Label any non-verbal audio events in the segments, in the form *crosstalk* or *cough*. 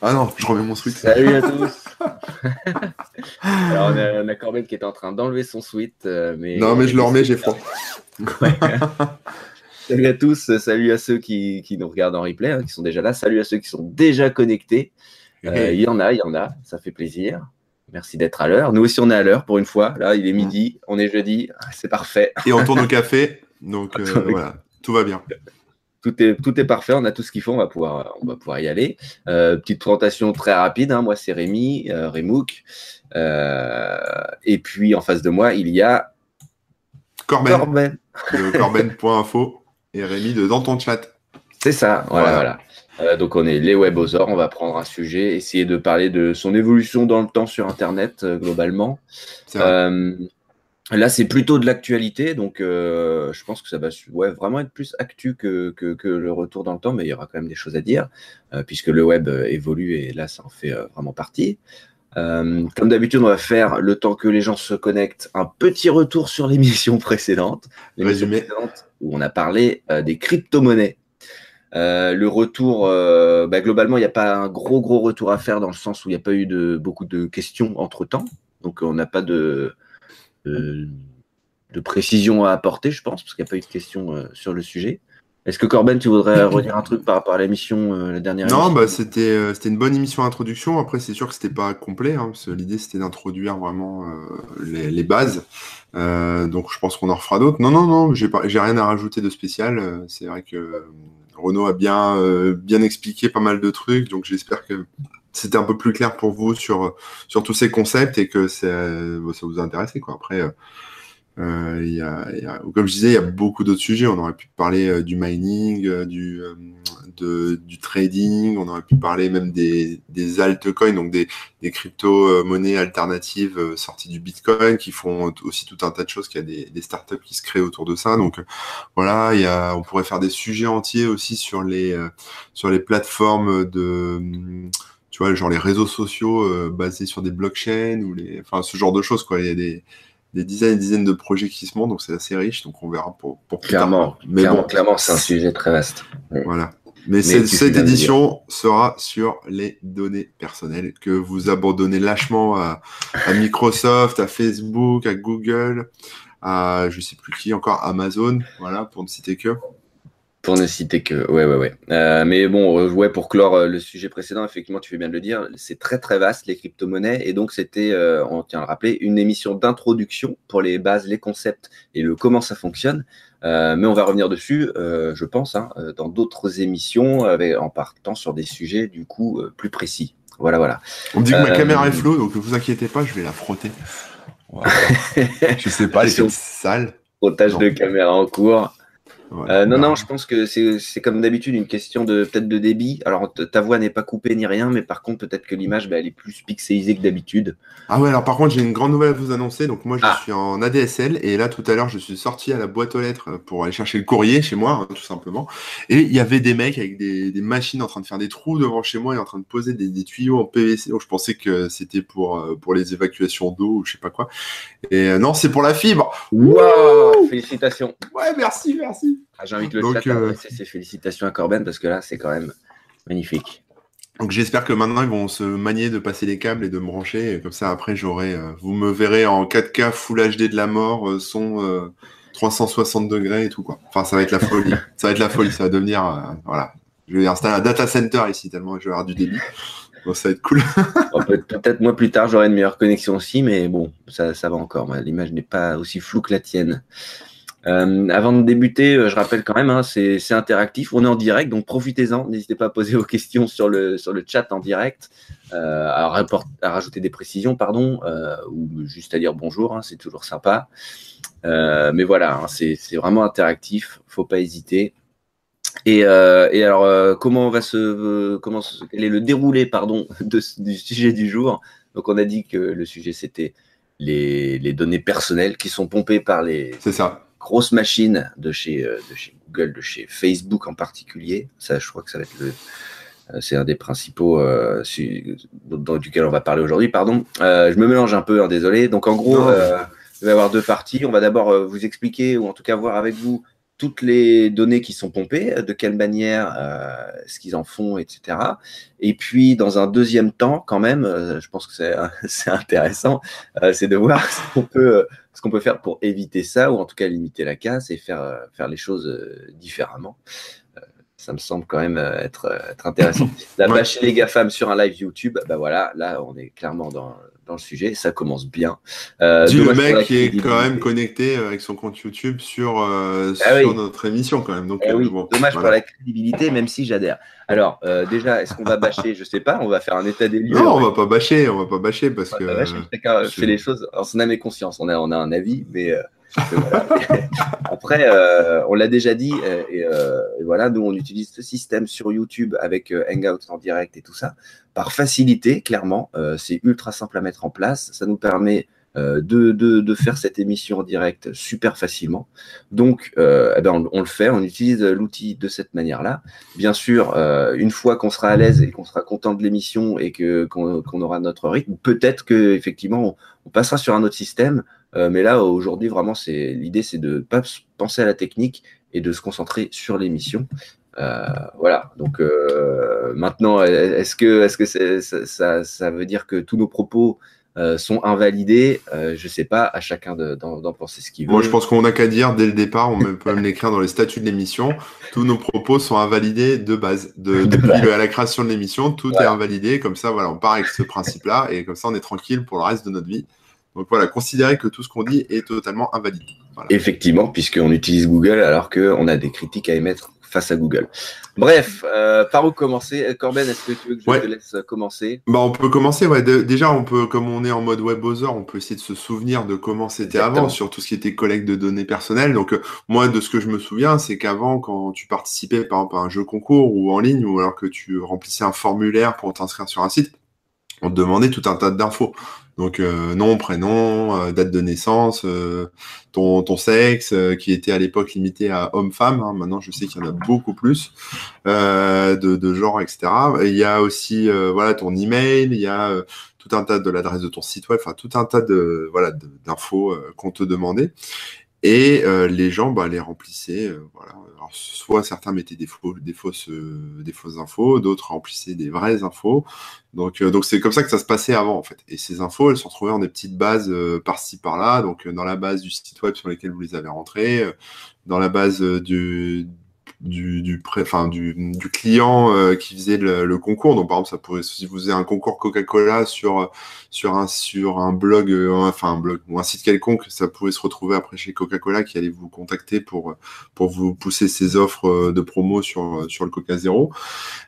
Ah non, je remets mon sweat. Salut à tous. *laughs* Alors, on a, on a Corben qui est en train d'enlever son sweat. euh, mais Non, mais je le remets, j'ai froid. *laughs* Salut à tous, salut à ceux qui, qui nous regardent en replay, hein, qui sont déjà là. Salut à ceux qui sont déjà connectés. Euh, Il y en a, il y en a, ça fait plaisir. Merci d'être à l'heure. Nous aussi, on est à l'heure pour une fois. Là, il est midi, on est jeudi, Ah, c'est parfait. Et on tourne au café. *laughs* Donc euh, voilà, tout va bien. Tout est, tout est parfait, on a tout ce qu'il faut, on va pouvoir, on va pouvoir y aller. Euh, petite présentation très rapide, hein. moi c'est Rémi, euh, Rémouk. Euh, et puis en face de moi, il y a Corben, Corben. de *laughs* corben.info et Rémi de dans ton chat. C'est ça, voilà, Voilà. voilà. Euh, donc on est les webosaures, on va prendre un sujet, essayer de parler de son évolution dans le temps sur Internet globalement. C'est là c'est plutôt de l'actualité, donc euh, je pense que ça va ouais, vraiment être plus actu que, que, que le retour dans le temps, mais il y aura quand même des choses à dire, euh, puisque le web euh, évolue et là ça en fait euh, vraiment partie. Comme d'habitude, on va faire le temps que les gens se connectent, un petit retour sur l'émission *laughs* précédente, Résumé. précédente où on a parlé des crypto-monnaies. Euh, le retour, euh, bah, globalement, il n'y a pas un gros gros retour à faire dans le sens où il n'y a pas eu de beaucoup de questions entre temps, donc on n'a pas de, de de précision à apporter, je pense, parce qu'il n'y a pas eu de questions euh, sur le sujet. Est-ce que Corben, tu voudrais redire un truc par rapport à l'émission, euh, la dernière Non, bah, c'était euh, c'était une bonne émission introduction. Après, c'est sûr que c'était pas complet, hein, parce que l'idée c'était d'introduire vraiment euh, les, les bases. Euh, donc, je pense qu'on en refera d'autres. Non, non, non, j'ai pas, j'ai rien à rajouter de spécial. Euh, C'est vrai que euh, Renaud a bien euh, bien expliqué pas mal de trucs, donc j'espère que c'était un peu plus clair pour vous sur sur tous ces concepts et que euh, ça vous a intéressé quoi. Après. euh, euh, y a, comme je disais, il y a beaucoup d'autres sujets. On aurait pu parler du mining, du, du trading, on aurait pu parler même des, des altcoins, donc des, des crypto-monnaies alternatives sorties du Bitcoin qui font aussi tout un tas de choses, qu'il y a des, startups qui se créent autour de ça. Donc voilà, il y a, on pourrait faire des sujets entiers aussi sur les, sur les plateformes de... Tu vois, genre les réseaux sociaux euh, basés sur des blockchains ou les, enfin ce genre de choses quoi. Il y a des, des dizaines et des dizaines de projets qui se montent, donc c'est assez riche. Donc on verra pour, pour plus tard, Clairement, quoi. Mais clairement, bon, clairement, c'est un sujet très vaste. voilà. Mais, cette édition sera sur les données personnelles que vous abandonnez lâchement à, à Microsoft, à Facebook, à Google, à je sais plus qui encore, Amazon, voilà, pour ne citer que. Pour ne citer que. Ouais, ouais, ouais. Euh, mais bon, euh, ouais, pour clore euh, le sujet précédent, effectivement, tu fais bien de le dire, c'est très, très vaste, les crypto-monnaies. Et donc, c'était, euh, on tient à le rappeler, une émission d'introduction pour les bases, les concepts et le comment ça fonctionne. Euh, mais on va revenir dessus, je pense, hein, dans d'autres émissions, avec, en partant sur des sujets, du coup, plus précis. Voilà, voilà. On me dit que ma caméra est floue, donc ne vous inquiétez pas, je vais la frotter. Voilà. *laughs* je sais pas, elle est Attention. peut-être sale. Frottage Non. de caméra en cours. Euh, non, Voilà. non, je pense que c'est comme d'habitude une question de peut-être de débit. Alors ta voix n'est pas coupée ni rien, mais par contre peut-être que l'image bah, elle est plus pixelisée que d'habitude. Ah ouais, alors par contre, j'ai une grande nouvelle à vous annoncer. Donc moi, je Ah. suis en ADSL et là, tout à l'heure, je suis sorti à la boîte aux lettres pour aller chercher le courrier chez moi, hein, tout simplement. Et il y avait des mecs avec des, des machines en train de faire des trous devant chez moi et en train de poser des, des tuyaux en PVC. Donc je pensais que c'était pour euh, pour les évacuations d'eau ou je sais pas quoi. Et euh, non, c'est pour la fibre. Waouh Félicitations. Ouais, merci, merci. Ah, J'invite le Donc, chat à euh, passer ses félicitations à Corben parce que là c'est quand même magnifique. Donc j'espère que maintenant ils vont se manier de passer les câbles et de me brancher. Et comme ça, après, j'aurai. euh, vous me verrez en 4K Full HD de la mort, euh, son euh, 360 degrés et tout quoi. Enfin, ça va être la folie. *laughs* ça va être la folie. Ça va devenir. euh, voilà. Je vais installer un data center ici tellement je vais avoir du débit. Donc ça va être cool. *laughs* Bon, Peut-être moi plus tard j'aurai une meilleure connexion aussi, mais bon, ça, ça va encore. L'image n'est pas aussi floue que la tienne. Euh, avant de débuter, euh, je rappelle quand même, hein, c'est interactif, on est en direct, donc profitez-en. N'hésitez pas à poser vos questions sur le, sur le chat en direct, euh, à, rajouter des précisions, pardon, ou juste à dire bonjour, hein, c'est toujours sympa. Mais voilà, hein, c'est vraiment interactif, faut pas hésiter. Et, alors, comment va se, comment quel est le déroulé, pardon, *laughs* du sujet du jour? Donc, on a dit que le sujet c'était les, les données personnelles qui sont pompées par les C'est ça. De chez, euh, de chez Google, de chez Facebook en particulier. Ça, je crois que ça va être le, euh, c'est un des principaux euh, su- dans, duquel on va parler aujourd'hui. Pardon, Euh, je me mélange un peu, hein, désolé. Donc, en gros, euh, il va y avoir deux parties. On va d'abord vous expliquer ou en tout cas voir avec vous toutes les données qui sont pompées, de quelle manière, ce qu'ils en font, etc. Et puis, dans un deuxième temps, quand même, je pense que c'est *laughs* intéressant, c'est de voir *laughs* ce qu'on peut, ce qu'on peut faire pour éviter ça, ou en tout cas limiter la casse et faire, faire les choses différemment. ça me semble quand même être, être intéressant. *laughs* La bâcher les GAFAM sur un live YouTube, bah voilà, là, on est clairement dans, dans le sujet. Ça commence bien. Euh, Dis le mec qui est quand même connecté euh, avec son compte YouTube sur, euh, ah sur notre émission quand même. Donc, eh oui. Dommage pour la crédibilité, même si j'adhère. Alors, déjà, est-ce qu'on va *laughs* bâcher? Je sais pas. On va faire un état des lieux. Non, on va pas bâcher. On va pas bâcher parce que. Chacun fait les choses en son âme et conscience. On a, on a un avis, mais. *laughs* Après, euh, on l'a déjà dit, euh, euh, et, voilà, nous on utilise ce système sur YouTube avec Hangouts en direct et tout ça, par facilité, clairement, c'est ultra simple à mettre en place, ça nous permet de, de, faire cette émission en direct super facilement. Donc, eh ben on, le fait, on utilise l'outil de cette manière-là. Bien sûr, une fois qu'on sera à l'aise et qu'on sera content de l'émission et que qu'on aura notre rythme, peut-être que effectivement on passera sur un autre système euh, mais là, aujourd'hui, vraiment, c'est l'idée, c'est de pas penser à la technique et de se concentrer sur l'émission. Euh, voilà. Donc euh, maintenant, est-ce que, est-ce que ça, ça, veut dire que tous nos propos sont invalidés Je sais pas. À chacun d'en penser ce qu'il veut. Moi, je pense qu'on n'a qu'à dire dès le départ. On peut même l'écrire dans les statuts de l'émission. Tous nos propos sont invalidés de base. De, depuis la création de l'émission, tout est invalidé. Comme ça, voilà, on part avec ce principe-là et comme ça, on est tranquille pour le reste de notre vie. Donc voilà, considérez que tout ce qu'on dit est totalement invalide. Effectivement, puisqu'on utilise Google alors qu'on a des critiques à émettre face à Google. Bref, euh, par où commencer? Corben, est-ce que tu veux que je te laisse commencer? Bah, On peut commencer, ouais. déjà, on peut, comme on est en mode web browser, on peut essayer de se souvenir de comment c'était avant, sur tout ce qui était collecte de données personnelles. Donc, euh, moi, de ce que je me souviens, c'est qu'avant, quand tu participais, par exemple, à un jeu concours ou en ligne, ou alors que tu remplissais un formulaire pour t'inscrire sur un site, on te demandait tout un tas d'infos. Donc euh, nom, prénom, euh, date de naissance, euh, ton, ton sexe, qui était à l'époque limité à homme-femme. Hein. Maintenant, je sais qu'il y en a beaucoup plus de, de genre, etc. il y a aussi voilà ton email, il y a tout un tas de l'adresse de ton site web, enfin tout un tas de voilà d'infos qu'on te demandait. Et les gens bah, les remplissaient, voilà, soit certains mettaient des, des, fausses, euh, des fausses infos, d'autres remplissaient des vraies infos. Donc, euh, donc c'est comme ça que ça se passait avant, en fait. Et ces infos, elles sont retrouvées dans des petites bases euh, par-ci, par-là. Donc, dans la base du site web sur lequel vous les avez rentrées, dans la base du, du, du, enfin, du, du client euh, qui faisait le, concours. Donc, par exemple, ça pourrait, si vous faisiez un concours Coca-Cola sur, sur, un, sur un blog, euh, enfin, un blog ou un site quelconque, ça pourrait se retrouver après chez Coca-Cola qui allait vous contacter pour, pour vous pousser ses offres euh, de promo sur, sur le Coca Zéro.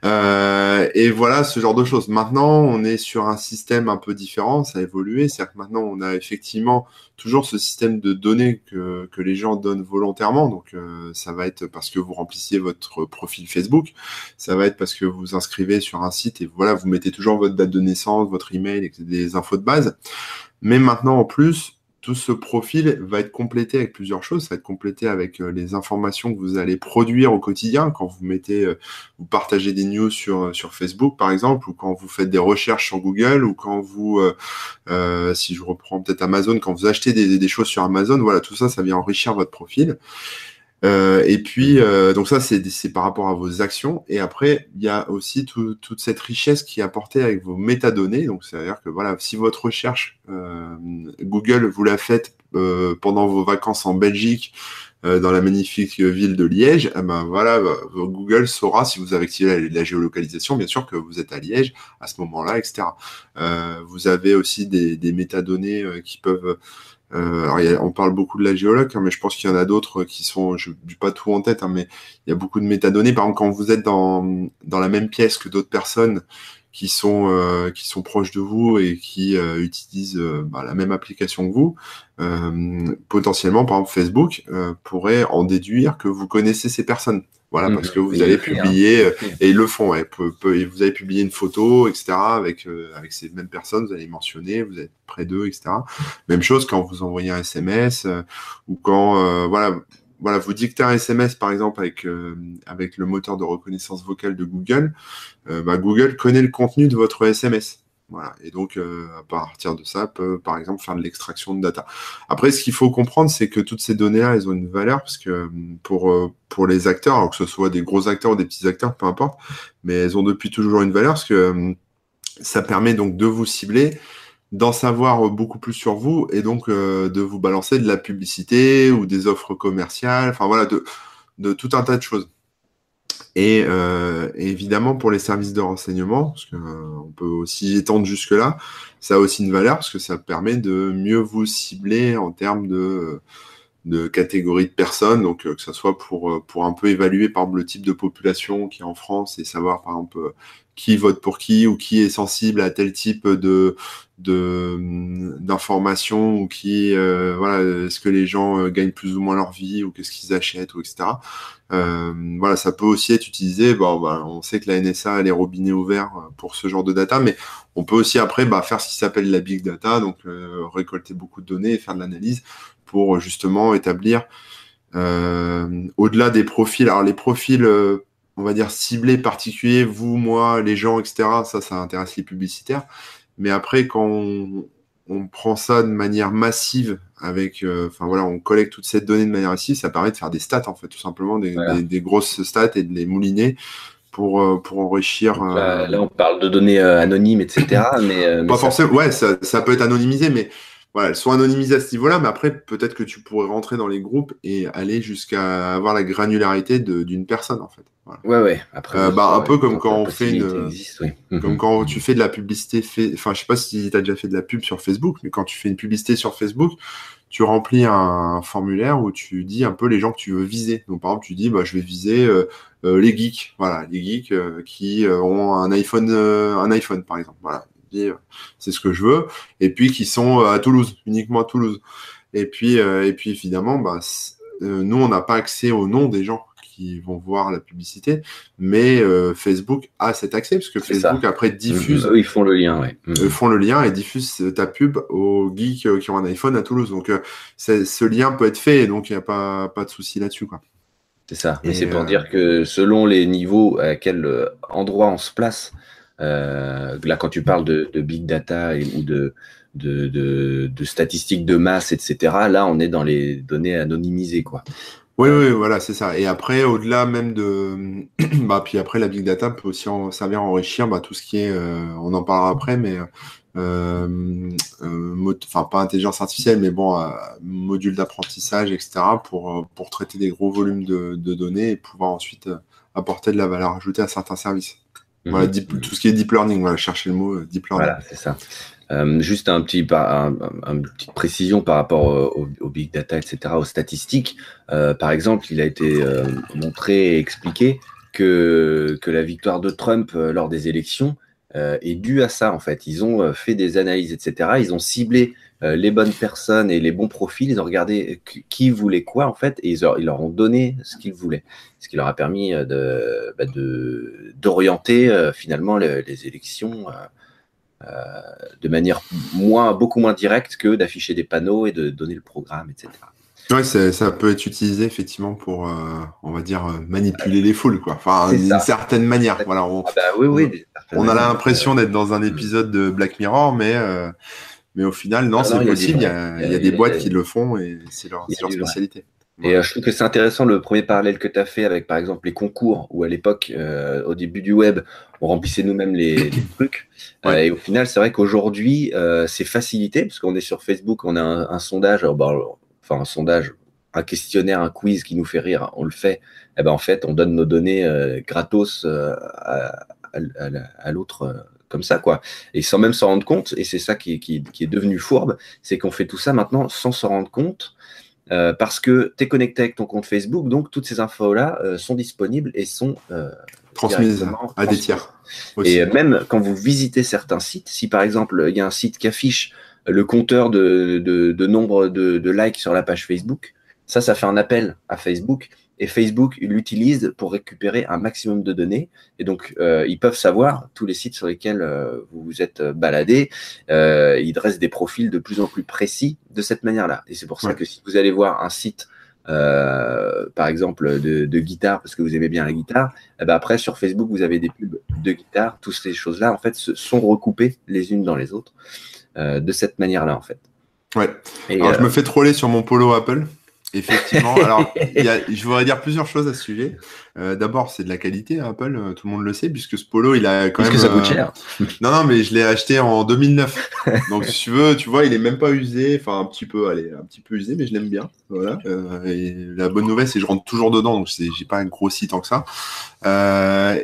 Euh, et voilà, ce genre de choses. Maintenant, on est sur un système un peu différent, ça a évolué. C'est-à-dire que maintenant, on a effectivement toujours ce système de données que, que les gens donnent volontairement. Donc, ça va être parce que vous remplissez votre profil Facebook. Ça va être parce que vous inscrivez sur un site et voilà, vous mettez toujours votre date de naissance, votre email et des infos de base. Mais maintenant, en plus, tout ce profil va être complété avec plusieurs choses. Ça va être complété avec euh, les informations que vous allez produire au quotidien quand vous mettez, euh, vous partagez des news sur, euh, sur Facebook par exemple, ou quand vous faites des recherches sur Google, ou quand vous, si je reprends peut-être Amazon, quand vous achetez des, des, choses sur Amazon, voilà, tout ça, ça vient enrichir votre profil. Euh, et puis, euh, donc ça, c'est par rapport à vos actions. Et après, il y a aussi toute cette richesse qui est apportée avec vos métadonnées. Donc, c'est-à-dire que voilà, si votre recherche euh, Google vous l'a faite pendant vos vacances en Belgique, dans la magnifique ville de Liège, eh ben voilà, Google saura si vous avez activé la, géolocalisation, bien sûr que vous êtes à Liège à ce moment-là, etc. vous avez aussi des, des métadonnées qui peuvent euh, alors, on parle beaucoup de la géologue, hein, mais je pense qu'il y en a d'autres qui sont, je n'ai pas tout en tête, hein, mais il y a beaucoup de métadonnées. Par exemple, quand vous êtes dans, dans la même pièce que d'autres personnes qui sont, euh, qui sont proches de vous et qui euh, utilisent bah, la même application que vous, potentiellement, par exemple, Facebook pourrait en déduire que vous connaissez ces personnes. Voilà, mm. parce que vous allez publier, euh, et ils le font, ouais, vous avez publié une photo, etc., avec, euh, avec ces mêmes personnes, vous allez mentionner, vous êtes près d'eux, etc. Même chose quand vous envoyez un SMS, euh, ou quand, voilà, voilà, vous dictez un SMS, par exemple, avec, avec le moteur de reconnaissance vocale de Google, bah, Google connaît le contenu de votre SMS. Voilà. Et donc, euh, à partir de ça, peut, par exemple, faire de l'extraction de data. Après, ce qu'il faut comprendre, c'est que toutes ces données-là, elles ont une valeur, parce que pour, euh, pour les acteurs, alors que ce soit des gros acteurs ou des petits acteurs, peu importe, mais elles ont depuis toujours une valeur, parce que euh, ça permet donc de vous cibler, d'en savoir beaucoup plus sur vous, et donc de vous balancer de la publicité ou des offres commerciales, enfin voilà, de, de tout un tas de choses. Et, euh, évidemment, pour les services de renseignement, parce qu'on euh, peut aussi étendre jusque-là, ça a aussi une valeur parce que ça permet de mieux vous cibler en termes de, de catégories de personnes, donc euh, que ce soit pour, pour un peu évaluer par le type de population qui est en France et savoir par exemple qui vote pour qui ou qui est sensible à tel type de d'informations ou qui euh, voilà est-ce que les gens euh, gagnent plus ou moins leur vie ou qu'est-ce qu'ils achètent ou etc euh, voilà ça peut aussi être utilisé. Bon bah, on sait que la NSA a les robinets ouverts pour ce genre de data mais on peut aussi après bah, faire ce qui s'appelle la big data donc récolter beaucoup de données et faire de l'analyse pour justement établir au-delà des profils alors les profils on va dire, ciblé particulier, vous, moi, les gens, etc. Ça, ça intéresse les publicitaires. Mais après, quand on, prend ça de manière massive, avec, euh, enfin voilà, on collecte toutes ces données de manière massive, ça permet de faire des stats, en fait, tout simplement, des, grosses stats et de les mouliner pour, euh, pour enrichir. Euh, là, on parle de données anonymes, etc. mais, Pas forcément, ouais, ça, ça, peut être anonymisé, mais voilà, elles sont anonymisées à ce niveau-là, mais après, peut-être que tu pourrais rentrer dans les groupes et aller jusqu'à avoir la granularité d'une personne, en fait. Ouais, ouais. Après, euh, bah, un peu comme quand on fait une, comme quand tu fais de la publicité, fait... enfin, je sais pas si tu as déjà fait de la pub sur Facebook, mais quand tu fais une publicité sur Facebook, tu remplis un formulaire où tu dis un peu les gens que tu veux viser. Donc, par exemple, tu dis, bah, je vais viser euh, euh, les geeks, voilà, les geeks qui ont un iPhone, un iPhone, par exemple. Voilà, c'est ce que je veux. Et puis qui sont à Toulouse, uniquement à Toulouse. Et puis, et puis évidemment, bah, nous, on n'a pas accès au nom des gens vont voir la publicité, mais euh, Facebook a cet accès parce que Facebook après diffuse. Eux, ils font le lien, ouais. Eux font le lien et diffusent ta pub aux geeks euh, qui ont un iPhone à Toulouse. Donc euh, ce lien peut être fait, donc il n'y a pas, pas de souci là-dessus, quoi. C'est ça. Et, c'est pour dire que selon les niveaux à quel endroit on se place, là quand tu parles de, big data ou de, statistiques de masse, etc. Là, on est dans les données anonymisées, quoi. Oui, oui, voilà, c'est ça. Et après, au-delà même de, *clears throat* bah, puis après, la big data peut aussi en servir à enrichir bah, tout ce qui est, euh, on en parlera après, mais euh, euh, enfin pas intelligence artificielle, mais bon, module d'apprentissage, etc., pour traiter des gros volumes de, données et pouvoir ensuite apporter de la valeur ajoutée à certains services. Voilà, mhm. tout ce qui est deep learning, voilà, chercher le mot deep learning. Voilà, c'est ça. Euh, juste un petit, un, une petite précision par rapport au, big data, etc., aux statistiques. Euh, par exemple, il a été euh, montré et expliqué que, que la victoire de Trump lors des élections est due à ça, en fait. Ils ont fait des analyses, etc. Ils ont ciblé les bonnes personnes et les bons profils. Ils ont regardé qui voulait quoi, en fait, et ils, ils leur ont donné ce qu'ils voulaient. Ce qui leur a permis de, bah, d'orienter finalement les, les élections euh, de manière moins, beaucoup moins directe que d'afficher des panneaux et de donner le programme, etc. Ouais, ça peut être utilisé effectivement pour, euh, on va dire, euh, manipuler les foules, quoi. Enfin, d'une certaine manière. Voilà, on, ah bah oui, oui, on, a l'impression d'être dans un épisode de Black Mirror, mais, mais au final, non, ah c'est possible. Il y a, il y a des boîtes qui le font et c'est leur, leur spécialité. Et euh, je trouve que c'est intéressant le premier parallèle que tu as fait avec, par exemple, les concours, où à l'époque, euh, au début du web, on remplissait nous-mêmes les, *coughs* trucs. Euh, et au final, c'est vrai qu'aujourd'hui, c'est facilité, parce qu'on est sur Facebook, on a un, sondage, bah, enfin un sondage, un questionnaire, un quiz qui nous fait rire, on le fait. Et eh ben en fait, on donne nos données gratos à, à, l'autre comme ça, quoi. Et sans même s'en rendre compte, et c'est ça qui, qui, qui, est devenu fourbe, c'est qu'on fait tout ça maintenant sans s'en rendre compte. Euh, parce que tu es connecté avec ton compte Facebook, donc toutes ces infos-là euh, sont disponibles et sont euh, transmises à des tiers. Et même quand vous visitez certains sites, si par exemple il y a un site qui affiche le compteur de, nombre de, likes sur la page Facebook, ça, ça fait un appel à Facebook et Facebook l'utilise pour récupérer un maximum de données. Et donc, euh, ils peuvent savoir tous les sites sur lesquels euh, vous vous êtes euh, baladé. ils dressent des profils de plus en plus précis de cette manière-là. Et c'est pour ça que si vous allez voir un site par exemple, de, guitare parce que vous aimez bien la guitare, eh ben après sur Facebook vous avez des pubs de guitare. Toutes ces choses-là en fait sont recoupées les unes dans les autres de cette manière-là en fait. Ouais. Alors je me fais troller sur mon polo Apple. Effectivement. Alors, *laughs* je voudrais dire plusieurs choses à ce sujet. Euh, d'abord, c'est de la qualité, Apple, euh, tout le monde le sait, puisque ce polo, il a quand même. Parce que ça coûte euh, cher. *laughs* non, non, mais je l'ai acheté en 2009. *laughs* Donc, si tu veux, tu vois, il est même pas usé. Enfin, un petit peu, allez, un petit peu usé, mais je l'aime bien. Voilà. et la bonne nouvelle, c'est que je rentre toujours dedans, donc j'ai pas un gros site tant que ça.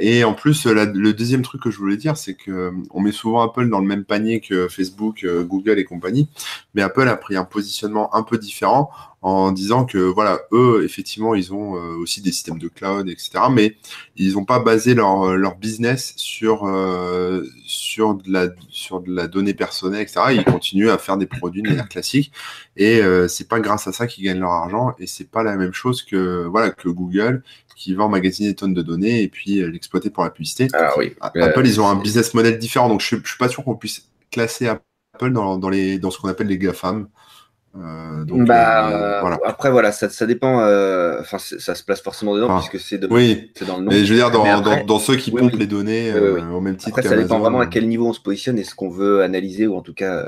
et en plus, le deuxième truc que je voulais dire, c'est que on met souvent Apple dans le même panier que Facebook, Google et compagnie, mais Apple a pris un positionnement un peu différent en disant que voilà, eux, effectivement, ils ont aussi des systèmes de cloud, etc. Mais ils n'ont pas basé leur, leur business sur, euh, sur, de la, sur de la donnée personnelle, etc. Ils continuent à faire des produits de manière classique. Et euh, c'est pas grâce à ça qu'ils gagnent leur argent. Et c'est pas la même chose que, voilà, que Google qui va emmagasiner des tonnes de données et puis euh, l'exploiter pour la publicité. Ah oui. Apple, ils ont un business model différent. Donc je, je suis pas sûr qu'on puisse classer Apple dans, dans, les, dans ce qu'on appelle les GAFAM. Euh, bah, euh, voilà. Après, voilà, ça, ça dépend. Euh, enfin, ça se place forcément dedans puisque c'est oui. dans le nom. Mais je veux dire, dans, dans, dans ceux qui pompent les données au même titre. Après, ça dépend vraiment à quel niveau on se positionne et ce qu'on veut analyser ou en tout cas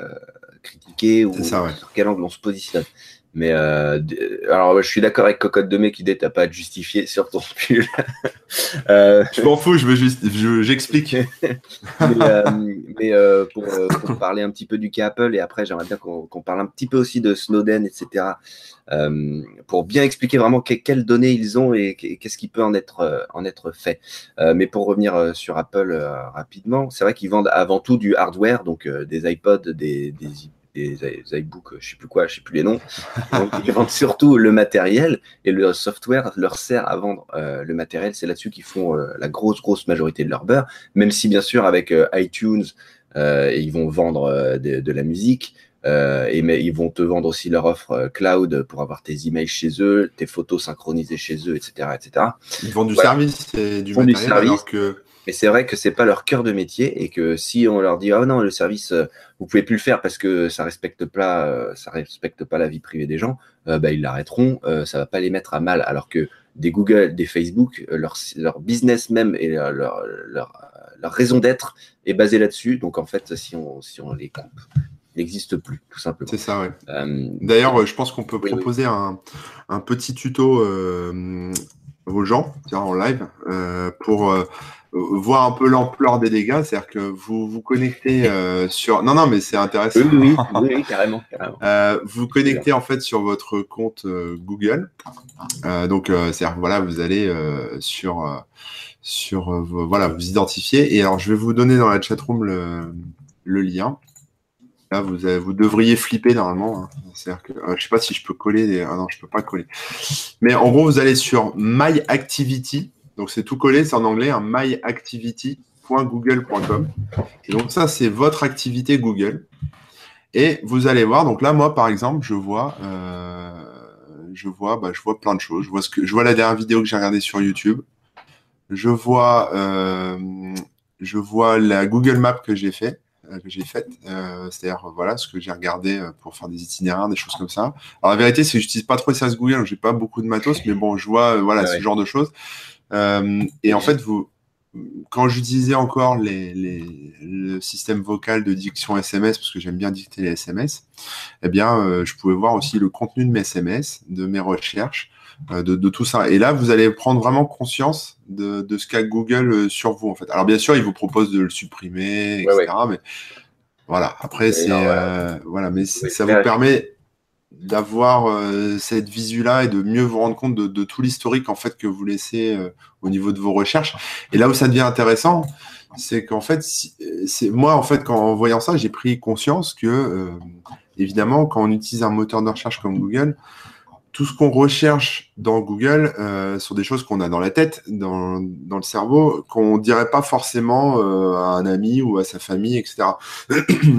critiquer ou sur quel angle on se positionne. Mais euh, alors, je suis d'accord avec Cocotte de Mai qui dit t'as pas à te justifier sur ton pull. *laughs* euh, je m'en fous, je veux j'explique. *laughs* mais, euh, mais euh, pour, euh, pour, parler un petit peu du cas Apple et après j'aimerais bien qu'on parle un petit peu aussi de Snowden, etc. Euh, pour bien expliquer vraiment quelles données ils ont et qu'est-ce qui peut en être en être fait. mais pour revenir sur Apple rapidement, c'est vrai qu'ils vendent avant tout du hardware, donc des iPods, des, des des, iBooks, je sais plus quoi, je sais plus les noms. ils vendent surtout le matériel et le software leur sert à vendre euh, le matériel. C'est là-dessus qu'ils font euh, la grosse, grosse majorité de leur beurre. Même si, bien sûr, avec euh, iTunes, ils vont vendre de, la musique. et mais ils vont te vendre aussi leur offre cloud pour avoir tes emails chez eux, tes photos synchronisées chez eux, etc., etc. Ils vendent du service et du matériel alors que mais c'est vrai que c'est pas leur cœur de métier et que si on leur dit ah non le service euh, vous pouvez plus le faire parce que ça respecte pas euh, ça respecte pas la vie privée des gens, euh, bah, ils l'arrêteront, ça va pas les mettre à mal. Alors que des Google, des Facebook, leur, leur business même et leur, leur, leur, raison d'être est basée là-dessus. Donc en fait si on si on les coupe n'existe plus, tout simplement. C'est ça, ouais. D'ailleurs, je pense qu'on peut proposer Un, un, petit tuto aux gens, en live, pour voir un peu l'ampleur des dégâts, c'est-à-dire que vous vous connectez euh, sur. Non, non, mais c'est intéressant. Oui, oui, carrément. carrément. *laughs* Euh, vous connectez en fait sur votre compte euh, Google. donc, c'est-à-dire voilà, vous allez sur sur voilà, vous identifiez. Et alors, je vais vous donner dans la chatroom le, le lien. Là, vous, vous devriez flipper normalement. Hein. C'est-à-dire que je sais pas si je peux coller. Ah non, je peux pas coller. Mais en gros, vous allez sur My Activity donc c'est tout collé, c'est en anglais, un myactivity.google.com. Et donc ça, c'est votre activité Google. Et vous allez voir, donc là, moi, par exemple, je vois, euh, je vois, bah, je vois plein de choses. Je vois ce que, je vois la dernière vidéo que j'ai regardée sur YouTube. Je vois, euh, je vois la Google Map que j'ai fait, euh, que j'ai faite. C'est-à-dire, voilà, ce que j'ai regardé pour faire des itinéraires, des choses comme ça. Alors la vérité, c'est que j'utilise pas trop les services Google, j'ai pas beaucoup de matos, mais bon, je vois, voilà, ce genre de choses. Euh, et en fait, vous, quand j'utilisais encore les, les, le système vocal de diction SMS, parce que j'aime bien dicter les SMS, eh bien, euh, je pouvais voir aussi le contenu de mes SMS, de mes recherches, euh, de, de, tout ça. Et là, vous allez prendre vraiment conscience de, de ce qu'a Google sur vous, en fait. Alors, bien sûr, il vous propose de le supprimer, etc. Mais voilà, après, c'est. voilà, mais ça vous permet d'avoir euh, cette visu-là et de mieux vous rendre compte de, tout l'historique en fait que vous laissez euh, au niveau de vos recherches. Et là où ça devient intéressant, c'est qu'en fait, c'est moi en fait quand en voyant ça, j'ai pris conscience que euh, évidemment quand on utilise un moteur de recherche comme Google, tout ce qu'on recherche dans Google euh, sont des choses qu'on a dans la tête, dans, le cerveau, qu'on dirait pas forcément euh, à un ami ou à sa famille, etc. *clears throat*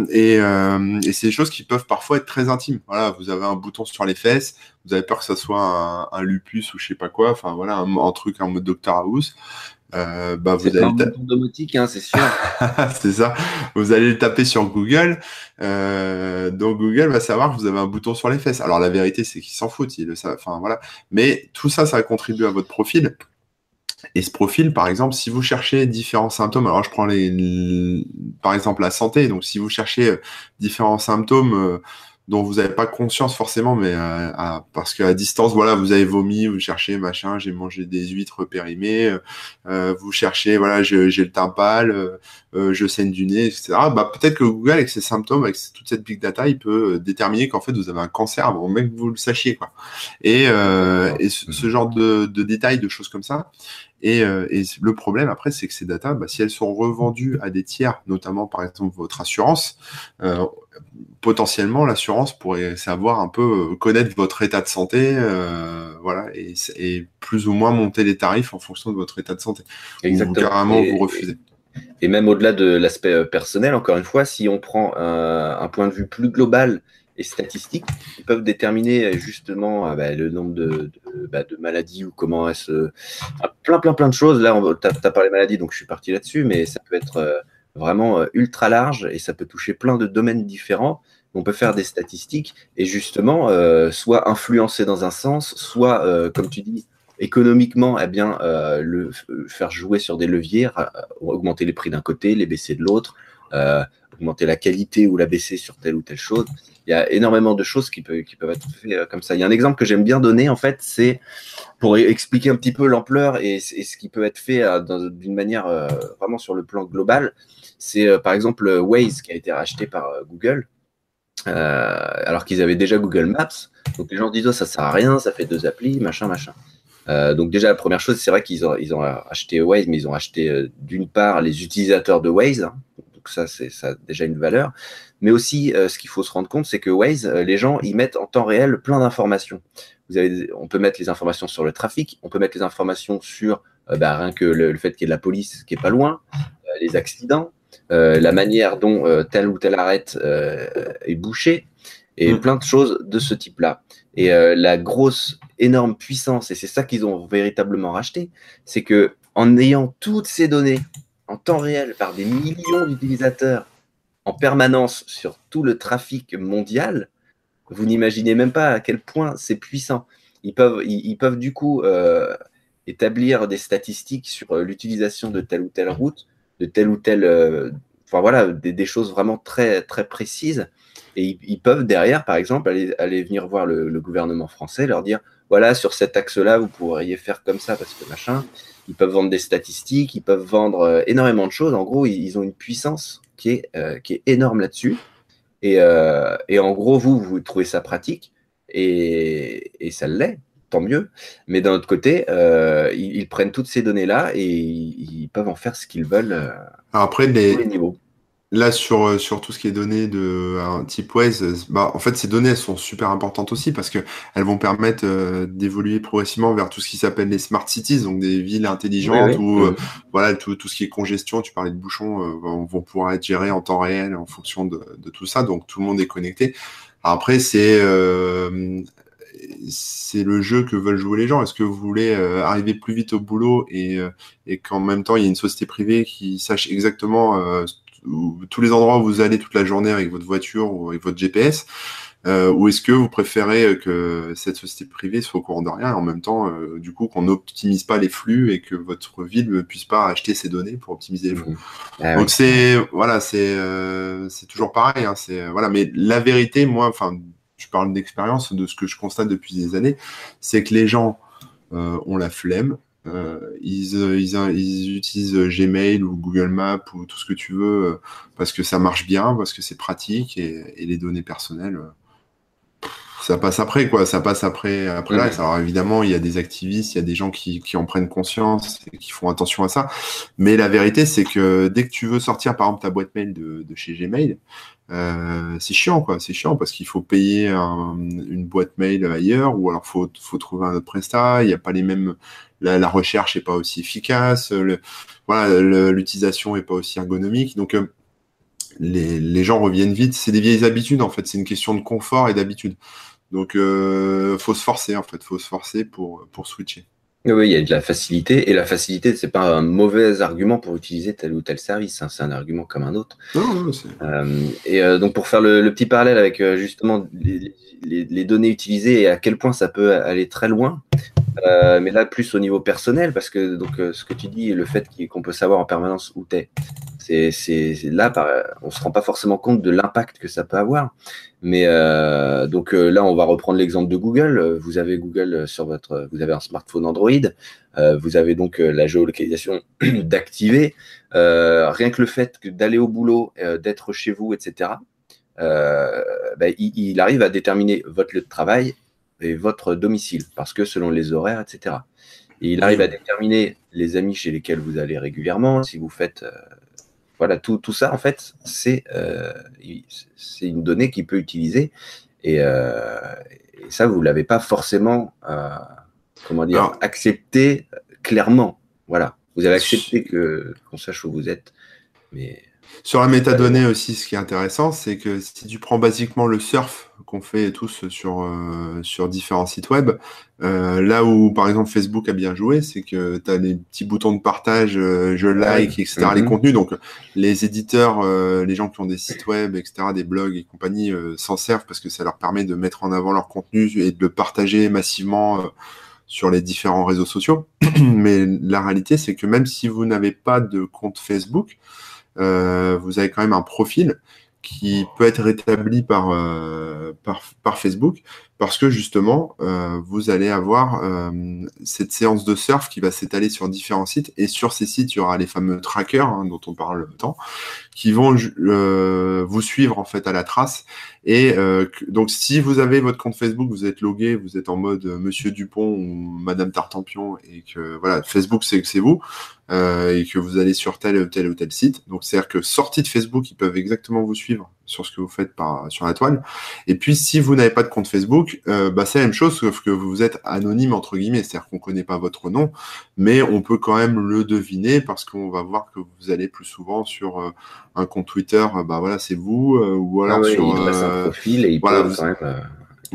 et, euh, et c'est des choses qui peuvent parfois être très intimes. Voilà, vous avez un bouton sur les fesses, vous avez peur que ça soit un, lupus ou je sais pas quoi, enfin voilà, un, truc en mode Doctor House. Euh, bah, vous allez domotique, hein, c'est sûr. *laughs* c'est ça. Vous allez le taper sur Google. Euh, donc Google va savoir que vous avez un bouton sur les fesses. Alors la vérité, c'est qu'il s'en fout. Il le Enfin voilà. Mais tout ça, ça a contribué à votre profil. Et ce profil, par exemple, si vous cherchez différents symptômes, alors je prends les, par exemple la santé. Donc si vous cherchez euh, différents symptômes. Euh, dont vous n'avez pas conscience forcément, mais euh, parce qu'à distance, voilà, vous avez vomi, vous cherchez machin, j'ai mangé des huîtres périmées, euh, euh, vous cherchez, voilà, j'ai le teint pâle, je saigne du nez, etc. Bah, peut-être que Google, avec ses symptômes, avec toute cette big data, il peut déterminer qu'en fait vous avez un cancer avant même que vous le sachiez, quoi. Et, et ce, genre de, de détails, de choses comme ça. Et, et, le problème après, c'est que ces data, bah, si elles sont revendues à des tiers, notamment par exemple votre assurance, euh, potentiellement l'assurance pourrait savoir un peu euh, connaître votre état de santé, euh, voilà, et, plus ou moins monter les tarifs en fonction de votre état de santé. Exactement. Ou carrément vous refusez. Et même au-delà de l'aspect euh, personnel, encore une fois, si on prend un, point de vue plus global et statistique, ils peuvent déterminer justement bah, le nombre de, bah, de, maladies ou comment elles se. plein, plein, plein de choses. Là, tu as, as, parlé maladie, donc je suis parti là-dessus, mais ça peut être vraiment ultra large et ça peut toucher plein de domaines différents on peut faire des statistiques et justement euh, soit influencer dans un sens, soit, euh, comme tu dis, économiquement, eh bien, euh, le faire jouer sur des leviers, augmenter les prix d'un côté, les baisser de l'autre, augmenter la qualité ou la baisser sur telle ou telle chose. Il y a énormément de choses qui, peuvent, qui peuvent être faites comme ça. Il y a un exemple que j'aime bien donner, en fait, c'est pour expliquer un petit peu l'ampleur et, ce qui peut être fait d'une manière vraiment sur le plan global. C'est par exemple Waze qui a été racheté par Google. Euh, alors qu'ils avaient déjà Google Maps. Donc les gens disent oh, ça sert à rien, ça fait deux applis, machin, machin. Euh, donc déjà la première chose, c'est vrai qu'ils ont, ils acheté Waze, mais ils ont acheté euh, d'une part les utilisateurs de Waze. Hein. donc ça, c'est ça a déjà une valeur. Mais aussi, ce qu'il faut se rendre compte, c'est que Waze, les gens, ils mettent en temps réel plein d'informations. On peut mettre les informations sur le trafic, on peut mettre les informations sur bah, rien que le, fait qu'il y ait de la police qui est pas loin, les accidents, euh, la manière dont euh, telle ou telle arrête euh, est bouchée, et mm. plein de choses de ce type-là. Et la grosse, énorme puissance, et c'est ça qu'ils ont véritablement racheté, c'est que en ayant toutes ces données en temps réel par des millions d'utilisateurs en permanence sur tout le trafic mondial, vous n'imaginez même pas à quel point c'est puissant. Ils peuvent, ils, peuvent du coup établir des statistiques sur l'utilisation de telle ou telle route de telle ou telle, euh, enfin voilà, des, choses vraiment très très précises. Et ils, peuvent derrière, par exemple, aller, aller venir voir le, gouvernement français, leur dire voilà, sur cet axe-là, vous pourriez faire comme ça parce que machin. Ils peuvent vendre des statistiques, ils peuvent vendre euh, énormément de choses. En gros, ils, ont une puissance qui est, euh, qui est énorme là-dessus. Et, et, en gros, vous, vous trouvez ça pratique et, et ça l'est tant mieux. Mais d'un autre côté, euh, ils, prennent toutes ces données-là et ils, peuvent en faire ce qu'ils veulent. Euh, après, les, niveaux. Là, sur, euh, sur tout ce qui est donné de un type Waze, bah, en fait, ces données elles sont super importantes aussi parce qu'elles vont permettre d'évoluer progressivement vers tout ce qui s'appelle les smart cities, donc des villes intelligentes où voilà, tout, tout, ce qui est congestion, tu parlais de bouchons, vont, vont, pouvoir être gérés en temps réel en fonction de, de, tout ça. Donc, tout le monde est connecté. Après, c'est c'est le jeu que veulent jouer les gens. Est-ce que vous voulez euh, arriver plus vite au boulot et, euh, et qu'en même temps il y ait une société privée qui sache exactement euh, tous les endroits où vous allez toute la journée avec votre voiture ou avec votre GPS ou est-ce que vous préférez que cette société privée soit au courant de rien et en même temps, du coup, qu'on n'optimise pas les flux et que votre ville ne puisse pas acheter ces données pour optimiser les flux? Mmh. Ah Donc c'est voilà, c'est c'est toujours pareil. Hein, c'est voilà, mais la vérité, moi, enfin je parle d'expérience, de ce que je constate depuis des années, c'est que les gens euh, ont la flemme. Euh, ils, euh, ils, utilisent Gmail ou Google Maps ou tout ce que tu veux parce que ça marche bien, parce que c'est pratique et, les données personnelles, ça passe après quoi. Ça passe après après là. Alors évidemment, il y a des activistes, il y a des gens qui, en prennent conscience et qui font attention à ça. Mais la vérité, c'est que dès que tu veux sortir par exemple ta boîte mail de, de chez Gmail, euh, c'est chiant, quoi. C'est chiant parce qu'il faut payer une boîte mail ailleurs ou alors faut faut trouver un autre prestat. Il n'y a pas les mêmes. La, recherche n'est pas aussi efficace. Le, voilà, l'utilisation est pas aussi ergonomique. Donc euh, les, les, gens reviennent vite. C'est des vieilles habitudes en fait. C'est une question de confort et d'habitude. Donc euh, faut se forcer en fait. Faut se forcer pour pour switcher. Oui, il y a de la facilité, et la facilité, c'est pas un mauvais argument pour utiliser tel ou tel service, hein. c'est un argument comme un autre. euh, et euh, donc pour faire le, le, petit parallèle avec euh, justement les, les, les, données utilisées et à quel point ça peut aller très loin, euh, mais là plus au niveau personnel, parce que donc ce que tu dis, le fait qu'on peut savoir en permanence où tu es, c'est là, on se rend pas forcément compte de l'impact que ça peut avoir. Mais euh, donc euh, là, on va reprendre l'exemple de Google. Vous avez Google sur votre, vous avez un smartphone Android. Euh, vous avez donc la géolocalisation *clears throat* d'activer. rien que le fait d'aller au boulot, d'être chez vous, etc. Ben, il, arrive à déterminer votre lieu de travail et votre domicile, parce que selon les horaires, etc. Et il arrive à déterminer les amis chez lesquels vous allez régulièrement, si vous faites voilà, tout, tout ça, en fait, c'est euh, une donnée qu'il peut utiliser. Et, euh, et ça, vous ne l'avez pas forcément, euh, comment dire, Alors, accepté clairement. Voilà. Vous avez accepté qu'on sache où vous êtes. Mais sur la métadonnée aussi, ce qui est intéressant, c'est que si tu prends basiquement le surf qu'on fait tous sur, euh, sur différents sites web, euh, là où par exemple Facebook a bien joué, c'est que tu as les petits boutons de partage, euh, je like, etc., mm -hmm. les contenus. Donc les éditeurs, les gens qui ont des sites web, etc., des blogs et compagnie s'en servent parce que ça leur permet de mettre en avant leur contenu et de le partager massivement sur les différents réseaux sociaux. *clears throat* Mais la réalité, c'est que même si vous n'avez pas de compte Facebook, vous avez quand même un profil qui peut être établi par, euh, par, par, Facebook parce que justement, euh, vous allez avoir euh, cette séance de surf qui va s'étaler sur différents sites et sur ces sites, il y aura les fameux trackers hein, dont on parle tant, qui vont euh, vous suivre en fait à la trace. Et euh, donc, si vous avez votre compte Facebook, vous êtes logué, vous êtes en mode Monsieur Dupont ou Madame Tartampion et que voilà, Facebook c'est que c'est vous euh, et que vous allez sur tel ou tel ou tel site. Donc, c'est-à-dire que sortis de Facebook, ils peuvent exactement vous suivre sur ce que vous faites par, sur la toile. Et puis, si vous n'avez pas de compte Facebook, euh, bah, c'est la même chose, sauf que vous êtes anonyme, entre guillemets. C'est-à-dire qu'on ne connaît pas votre nom, mais on peut quand même le deviner parce qu'on va voir que vous allez plus souvent sur euh, un compte Twitter, bah voilà, c'est vous, euh, ou alors ah ouais, sur. Il passe un profil et il voilà, peut quand même. Euh,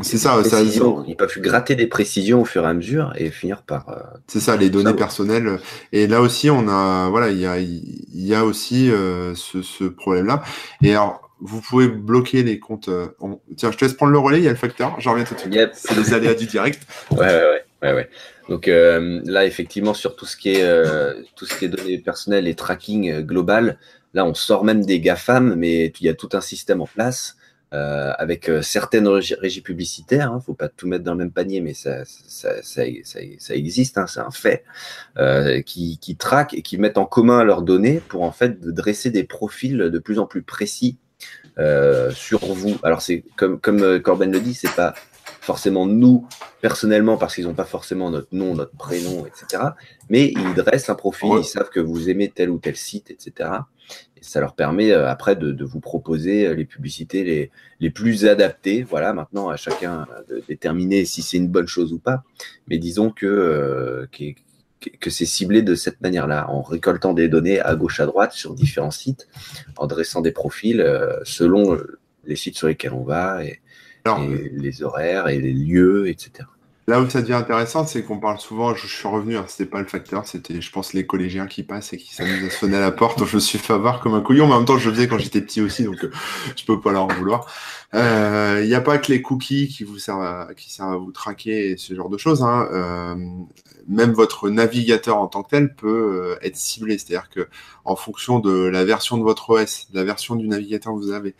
c'est ça, ça, ils peuvent gratter des précisions au fur et à mesure et finir par. Euh, c'est ça, les données ça, personnelles. Et là aussi, on a, voilà, il y a, il y a aussi euh, ce, ce problème-là. Et alors, vous pouvez bloquer les comptes. Euh, on... Tiens, je te laisse prendre le relais, il y a le facteur, j'en reviens tout de suite. Yep. C'est les aléas du direct. Ouais, ouais, ouais. ouais, ouais. Donc euh, là, effectivement, sur tout ce qui est, euh, tout ce qui est données personnelles et tracking global, là, on sort même des GAFAM, mais il y a tout un système en place. Euh, avec certaines régies publicitaires. Il hein, ne faut pas tout mettre dans le même panier, mais ça, ça, ça, ça existe, hein, c'est un fait, euh, qui, qui traquent et qui mettent en commun leurs données pour en fait dresser des profils de plus en plus précis euh, sur vous. Alors c'est comme, comme Corben le dit, c'est pas forcément nous personnellement parce qu'ils n'ont pas forcément notre nom, notre prénom, etc. Mais ils dressent un profil, ils savent que vous aimez tel ou tel site, etc ça leur permet euh, après de, de, vous proposer euh, les publicités les, les, plus adaptées. Voilà, maintenant à chacun de déterminer si c'est une bonne chose ou pas. Mais disons que, euh, que, que c'est ciblé de cette manière-là, en récoltant des données à gauche, à droite sur différents sites, en dressant des profils euh, selon les sites sur lesquels on va et, Alors, et les horaires et les lieux, etc. Là où ça devient intéressant, c'est qu'on parle souvent, je, suis revenu, hein, c'était pas le facteur, c'était, je pense, les collégiens qui passent et qui s'amusent à sonner à la porte. Je me suis fait avoir comme un couillon, mais en même temps, je le faisais quand j'étais petit aussi, donc euh, je peux pas leur en vouloir. Il euh, n'y a pas que les cookies qui vous servent à, qui servent à vous traquer et ce genre de choses. Hein. Euh, même votre navigateur en tant que tel peut être ciblé, c'est-à-dire que en fonction de la version de votre OS, de la version du navigateur que vous avez,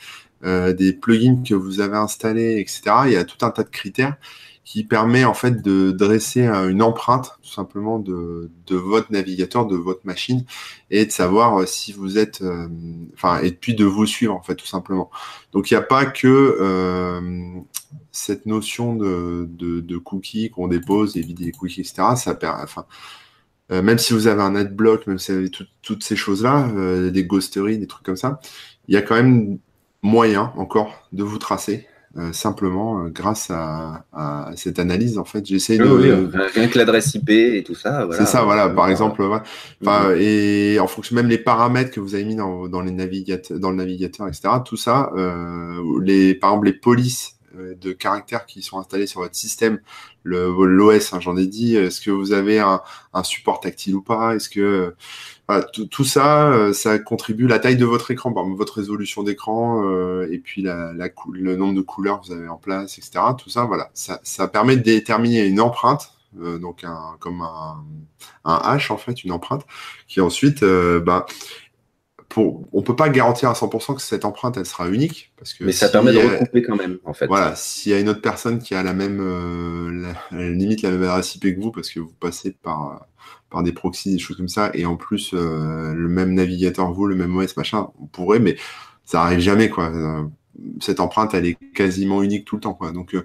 des plugins que vous avez installés, etc. Il y a tout un tas de critères qui permet en fait de dresser une empreinte tout simplement de, de votre navigateur, de votre machine et de savoir euh, si vous êtes, euh, enfin et puis de vous suivre en fait tout simplement. Donc il n'y a pas que euh, cette notion de, de, de cookies qu'on dépose, éviter les cookies, etc. Ça permet, enfin euh, même si vous avez un adblock, même si vous avez tout, toutes ces choses-là, des ghosteries, des trucs comme ça, il y a quand même moyen encore de vous tracer euh, simplement euh, grâce à, à, cette analyse en fait j'essaie de oui, rien que l'adresse IP et tout ça voilà. c'est ça voilà par exemple enfin, mmh. et en fonction même les paramètres que vous avez mis dans, dans les navigateurs dans le navigateur etc tout ça euh, les par exemple les polices de caractères qui sont installés sur votre système, l'OS, hein, j'en ai dit. Est-ce que vous avez un, support tactile ou pas? Est-ce que tout, ça, ça contribue la taille de votre écran, votre résolution d'écran, et puis la, le nombre de couleurs que vous avez en place, etc. Tout ça, voilà, ça, ça permet de déterminer une empreinte euh, donc un, comme un, un, hash en fait, une empreinte, qui ensuite, euh, bah, pour, on peut pas garantir à 100% que cette empreinte elle sera unique parce que mais ça permet de recouper quand même en fait. Voilà, s'il y a une autre personne qui a la même euh, la, limite la même adresse IP que vous parce que vous passez par par des proxys des choses comme ça et en plus le même navigateur vous le même OS machin, on pourrait mais ça arrive jamais quoi. Cette empreinte elle est quasiment unique tout le temps quoi. Donc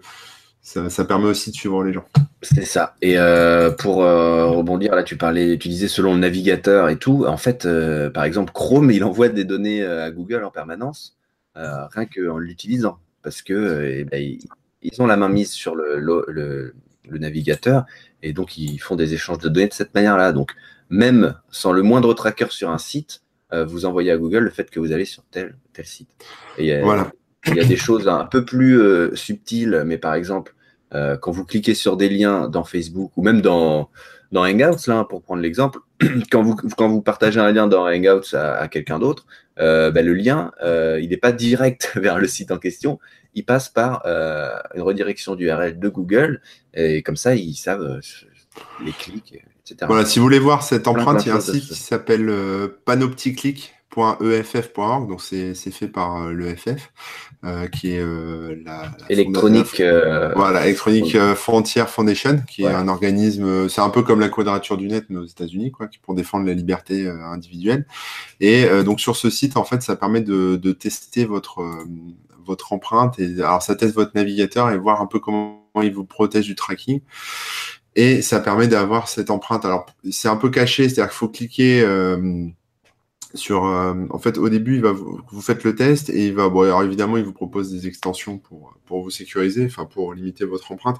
ça, permet aussi de suivre les gens. C'est ça. Et euh, pour euh, rebondir, là, tu parlais, tu disais selon le navigateur et tout. En fait, euh, par exemple, Chrome, il envoie des données à Google en permanence, rien qu'en l'utilisant, parce que eh ben, ils ont la main mise sur le, le, navigateur et donc ils font des échanges de données de cette manière-là. Donc, même sans le moindre tracker sur un site, vous envoyez à Google le fait que vous allez sur tel tel site. Et, voilà. Il y a des choses un peu plus subtiles, mais par exemple, euh, quand vous cliquez sur des liens dans Facebook ou même dans, dans Hangouts, là, pour prendre l'exemple, *clears throat* quand vous, quand vous partagez un lien dans Hangouts à, quelqu'un d'autre, euh, ben, le lien, il n'est pas direct *laughs* vers le site en question, il passe par une redirection d'URL de Google, et comme ça, ils savent les clics, etc. Voilà, si vous voulez voir cette empreinte, il y a un site qui s'appelle Panopticlick .eff.org, donc c'est fait par euh, l'EFF, euh, qui est euh, la, la électronique, voilà, électronique Frontier Foundation, qui est un organisme, c'est un peu comme la Quadrature du Net mais aux États-Unis, quoi, qui pour défendre la liberté individuelle. Et donc sur ce site, en fait, ça permet de, de tester votre votre empreinte et alors ça teste votre navigateur et voir un peu comment il vous protège du tracking. Et ça permet d'avoir cette empreinte. Alors c'est un peu caché, c'est-à-dire qu'il faut cliquer sur euh, en fait au début il va vous, faites le test et il va bon évidemment il vous propose des extensions pour pour vous sécuriser enfin pour limiter votre empreinte.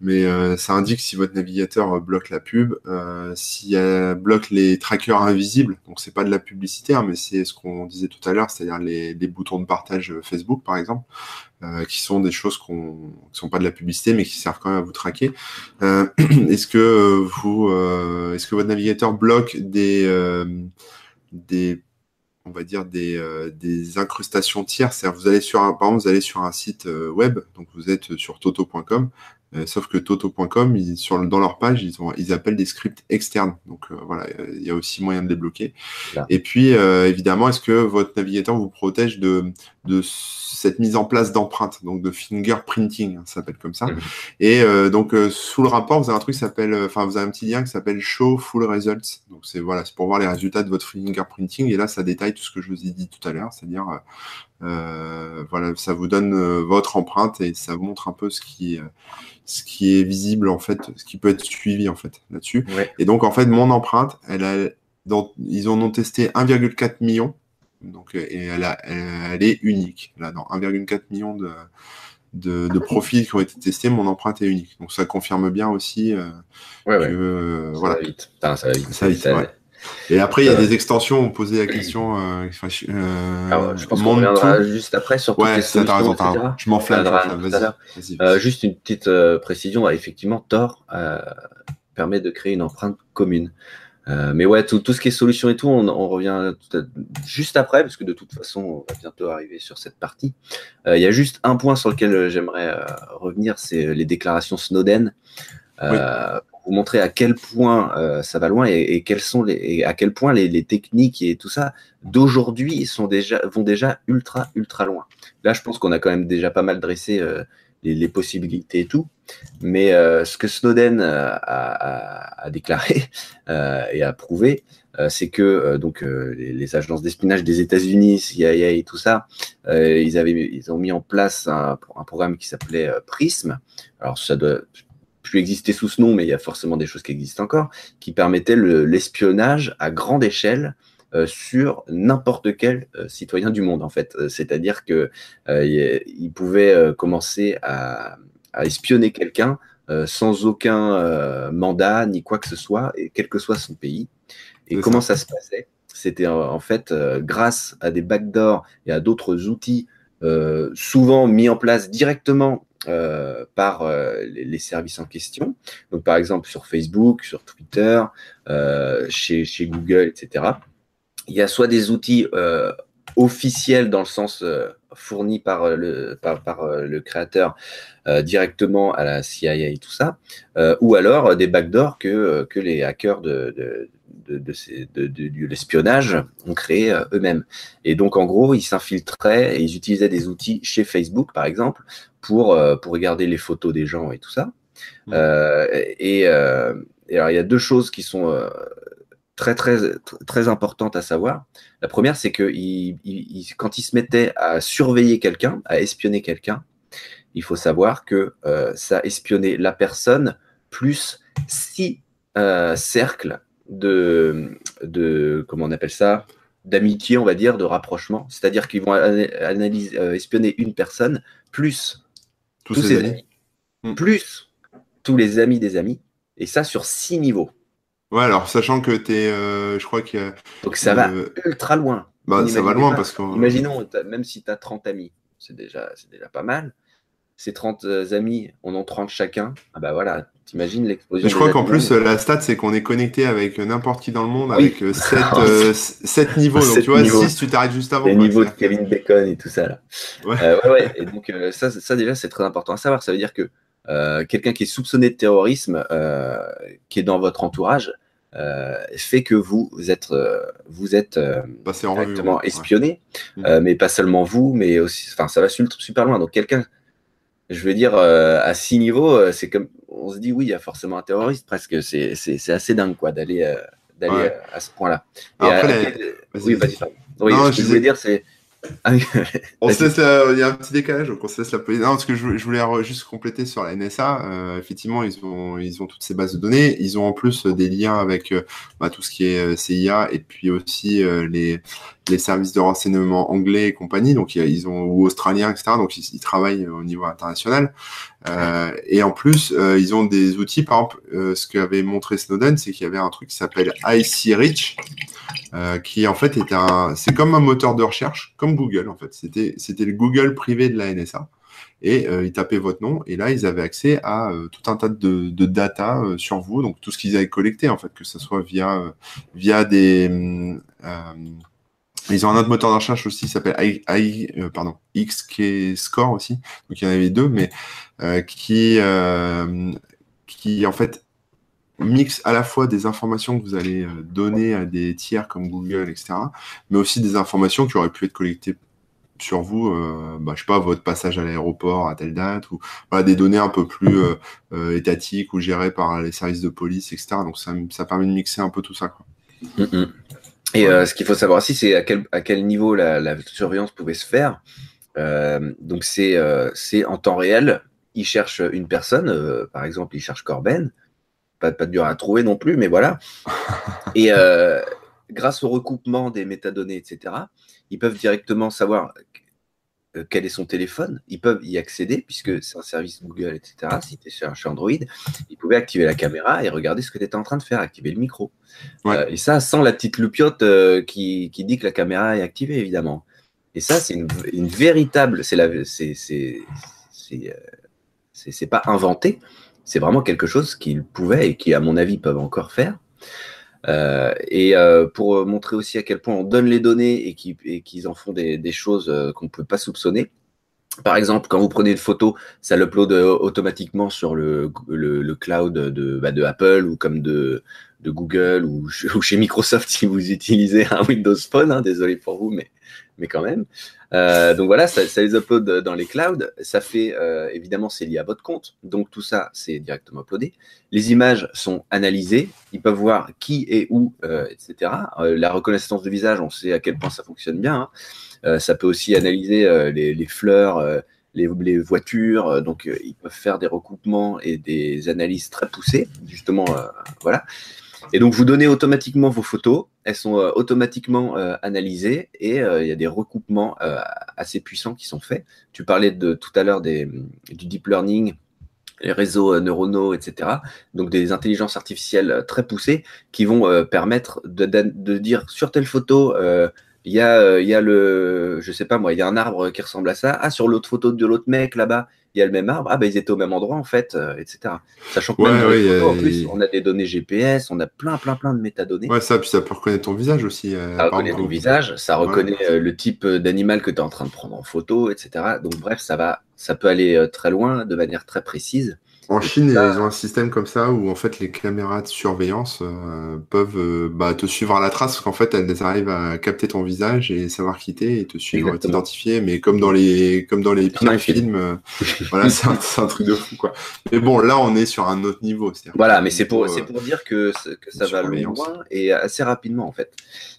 Mais euh, ça indique si votre navigateur bloque la pub euh, s'il bloque les trackers invisibles. Donc c'est pas de la publicité hein, mais c'est ce qu'on disait tout à l'heure c'est-à-dire les, boutons de partage Facebook par exemple euh, qui sont des choses qu'on qui sont pas de la publicité mais qui servent quand même à vous traquer. *clears throat* Est-ce que vous est-ce que votre navigateur bloque des des on va dire des, euh, des incrustations tierces. Vous allez sur un, par exemple, vous allez sur un site euh, web, donc vous êtes sur toto.com, euh, sauf que toto.com, sur, dans leur page, ils, ont, ils appellent des scripts externes. Donc euh, voilà, il y a aussi moyen de les bloquer. Et puis, euh, évidemment, est-ce que votre navigateur vous protège de, de cette mise en place d'empreintes, donc de fingerprinting, hein, ça s'appelle comme ça. Mhm. Et donc, sous le rapport, vous avez un truc qui s'appelle, enfin, vous avez un petit lien qui s'appelle Show Full Results. Donc, c'est voilà, c'est pour voir les résultats de votre fingerprinting. Et là, ça détaille tout ce que je vous ai dit tout à l'heure, c'est-à-dire euh, voilà, ça vous donne euh, votre empreinte et ça vous montre un peu ce qui, ce qui est visible en fait, ce qui peut être suivi en fait là-dessus. Et donc en fait, mon empreinte, elle a, ils en ont testé 1,4 million, donc et elle, a, elle, est unique. Là, dans 1,4 million de, de, profils qui ont été testés, mon empreinte est unique. Donc ça confirme bien aussi euh, que ça voilà. Va vite. ça va vite. Ça va vite, et après, il y a euh, des extensions. On posait la question. Euh, euh, je pense qu'on reviendra juste après sur toutes ouais, les solutions, ça, Je m'enflamme. Euh, juste une petite précision. Effectivement, Tor permet de créer une empreinte commune. mais ouais, tout, tout, ce qui est solution et tout, on, on revient juste après, parce que de toute façon, on va bientôt arriver sur cette partie. Il y a juste un point sur lequel j'aimerais revenir, c'est les déclarations Snowden. Oui vous montrer à quel point euh, ça va loin et, quels sont les, et à quel point les, les techniques et tout ça d'aujourd'hui sont déjà vont déjà ultra ultra loin. Là, je pense qu'on a quand même déjà pas mal dressé euh, les, possibilités et tout, mais euh, ce que Snowden a, a, a déclaré *laughs* et a prouvé, c'est que donc les, les, agences d'espionnage des États-Unis, CIA et tout ça, ils avaient ils ont mis en place un, un programme qui s'appelait Prism. Alors ça doit plus exister sous ce nom, mais il y a forcément des choses qui existent encore, qui permettaient l'espionnage à grande échelle euh, sur n'importe quel euh, citoyen du monde, en fait. Euh, c'est-à-dire que il pouvait commencer à, à, espionner quelqu'un sans aucun mandat ni quoi que ce soit, et quel que soit son pays. Et comment ça. se passait? C'était en fait grâce à des backdoors et à d'autres outils souvent mis en place directement par les, services en question. Donc, par exemple, sur Facebook, sur Twitter, chez, Google, etc. Il y a soit des outils officiels dans le sens fourni par le, par, le créateur directement à la CIA et tout ça, ou alors des backdoors que, que les hackers de, de, l'espionnage ont créé euh, eux-mêmes. Et donc, en gros, ils s'infiltraient et ils utilisaient des outils chez Facebook, par exemple, pour, euh, pour regarder les photos des gens et tout ça. Mmh. Euh, et, alors, il y a deux choses qui sont très, très, très importantes à savoir. La première, c'est que quand ils se mettaient à surveiller quelqu'un, à espionner quelqu'un, il faut savoir que ça espionnait la personne plus six cercles de, de comment on appelle ça d'amitié, on va dire, de rapprochement. C'est-à-dire qu'ils vont analyser, euh, espionner une personne, plus tous, ses amis, hmm. plus tous les amis des amis, et ça sur six niveaux. Ouais, alors sachant que tu es, euh, je crois que. Donc ça va ultra loin. Bah, ça va loin parce que. Imaginons, même si tu as 30 amis, c'est déjà, déjà pas mal. Ces 30 euh, amis, on en 30 chacun. Ah bah voilà, T'imagines l'explosion. Je crois qu'en plus, la stat, c'est qu'on est connecté avec n'importe qui dans le monde avec 7, euh, *laughs* euh, *laughs* niveaux. Donc, tu vois, 6, tu t'arrêtes juste avant. Les niveaux de Kevin Bacon et tout ça. Là. Ouais. Euh, ouais, ouais. Et donc, ça, ça, déjà, c'est très important à savoir. Ça veut dire que quelqu'un qui est soupçonné de terrorisme, qui est dans votre entourage, fait que vous êtes, vous êtes directement espionné, mm. mais pas seulement vous, mais aussi, enfin, ça va super loin. Donc, quelqu'un je veux dire, à six niveaux, c'est comme on se dit oui, il y a forcément un terroriste presque. C'est assez dingue quoi d'aller euh, d'aller euh, à ce point-là. Oui, vas-y. Oui, ce que je voulais dire, c'est on se laisse il y a un petit décalage, donc on se laisse la Non, parce que je, voulais juste compléter sur la NSA. Euh, effectivement, ils ont, ils ont toutes ces bases de données. Ils ont en plus des liens avec bah, tout ce qui est CIA et puis aussi les, les services de renseignement anglais et compagnie, donc ils ont ou australiens, etc. Donc ils, travaillent au niveau international. Euh, et en plus, euh, ils ont des outils. Par exemple, euh, ce qu'avait montré Snowden, c'est qu'il y avait un truc qui s'appelle IC Reach, qui en fait est un, c'est comme un moteur de recherche, comme Google en fait. C'était c'était le Google privé de la NSA. Et ils tapaient votre nom, et là, ils avaient accès à tout un tas de, data sur vous, donc tout ce qu'ils avaient collecté, en fait, que ce soit via, via des, ils ont un autre moteur de recherche aussi qui s'appelle I, euh, XK Score aussi. Donc il y en avait deux, mais euh, qui, euh, qui en fait mixe à la fois des informations que vous allez donner à des tiers comme Google, etc., mais aussi des informations qui auraient pu être collectées sur vous, euh, bah, je sais pas, votre passage à l'aéroport à telle date, ou voilà, des données un peu plus étatiques ou gérées par les services de police, etc. Donc ça, ça permet de mixer un peu tout ça. Mm, mm. Et euh, ce qu'il faut savoir aussi, c'est à quel, à quel niveau la, surveillance pouvait se faire. Euh, donc euh, c'est en temps réel. Il cherche une personne, par exemple, il cherche Corben. Pas, pas dur à trouver non plus, mais voilà. *laughs* Et grâce au recoupement des métadonnées, etc., ils peuvent directement savoir euh, quel est son téléphone, ils peuvent y accéder puisque c'est un service Google, etc. Si tu es sur, Android, ils pouvaient activer la caméra et regarder ce que tu étais en train de faire, activer le micro. Euh, et ça, sans la petite loupiote euh, qui, dit que la caméra est activée, évidemment. Et ça, c'est une, véritable. C'est la, c'est, c'est, pas inventé. C'est vraiment quelque chose qu'ils pouvaient et qui, à mon avis, peuvent encore faire. Euh, et euh, pour montrer aussi à quel point on donne les données et qu'ils en font des, choses euh, qu'on ne peut pas soupçonner. Par exemple, quand vous prenez une photo, ça l'upload automatiquement sur le, cloud de, bah, de, Apple ou comme de, Google ou, *laughs* ou, chez Microsoft si vous utilisez un Windows Phone. Hein, désolé pour vous, mais mais quand même. Euh, donc voilà, ça, les upload dans les clouds. Ça fait, euh, évidemment, c'est lié à votre compte. Donc tout ça, c'est directement uploadé. Les images sont analysées. Ils peuvent voir qui est où, euh, etc. la reconnaissance de visage, on sait à quel point ça fonctionne bien. Hein. ça peut aussi analyser les, fleurs, les, les, voitures. donc ils peuvent faire des recoupements et des analyses très poussées. Justement, voilà. Et donc, vous donnez automatiquement vos photos, elles sont euh, automatiquement euh, analysées et euh, il y a des recoupements assez puissants qui sont faits. Tu parlais de tout à l'heure du deep learning, les réseaux neuronaux, etc. Donc, des intelligences artificielles très poussées qui vont permettre de, de, dire sur telle photo, il y a, il y a le, je sais pas moi, il y a un arbre qui ressemble à ça. Ah, sur l'autre photo de l'autre mec là-bas, il y a le même arbre. Ah, ben ils étaient au même endroit en fait, etc. Sachant que en plus, on a des données GPS, on a plein, plein, plein de métadonnées. Ouais, ça, puis ça peut reconnaître ton visage aussi. ça reconnaît ton visage, ça reconnaît le type d'animal que tu es en train de prendre en photo, etc. Donc bref, ça va, ça peut aller très loin de manière très précise. En Chine, ils ont un système comme ça où en fait les caméras de surveillance euh, peuvent euh, bah, te suivre à la trace, parce qu'en fait elles arrivent à capter ton visage et savoir qui t'es et te suivre, t'identifier. Mais comme dans les comme dans les pires films, euh, *laughs* voilà, c'est un, truc de fou quoi. Mais bon, là on est sur un autre niveau. Voilà, mais c'est pour c'est pour dire que, que ça va loin et assez rapidement en fait.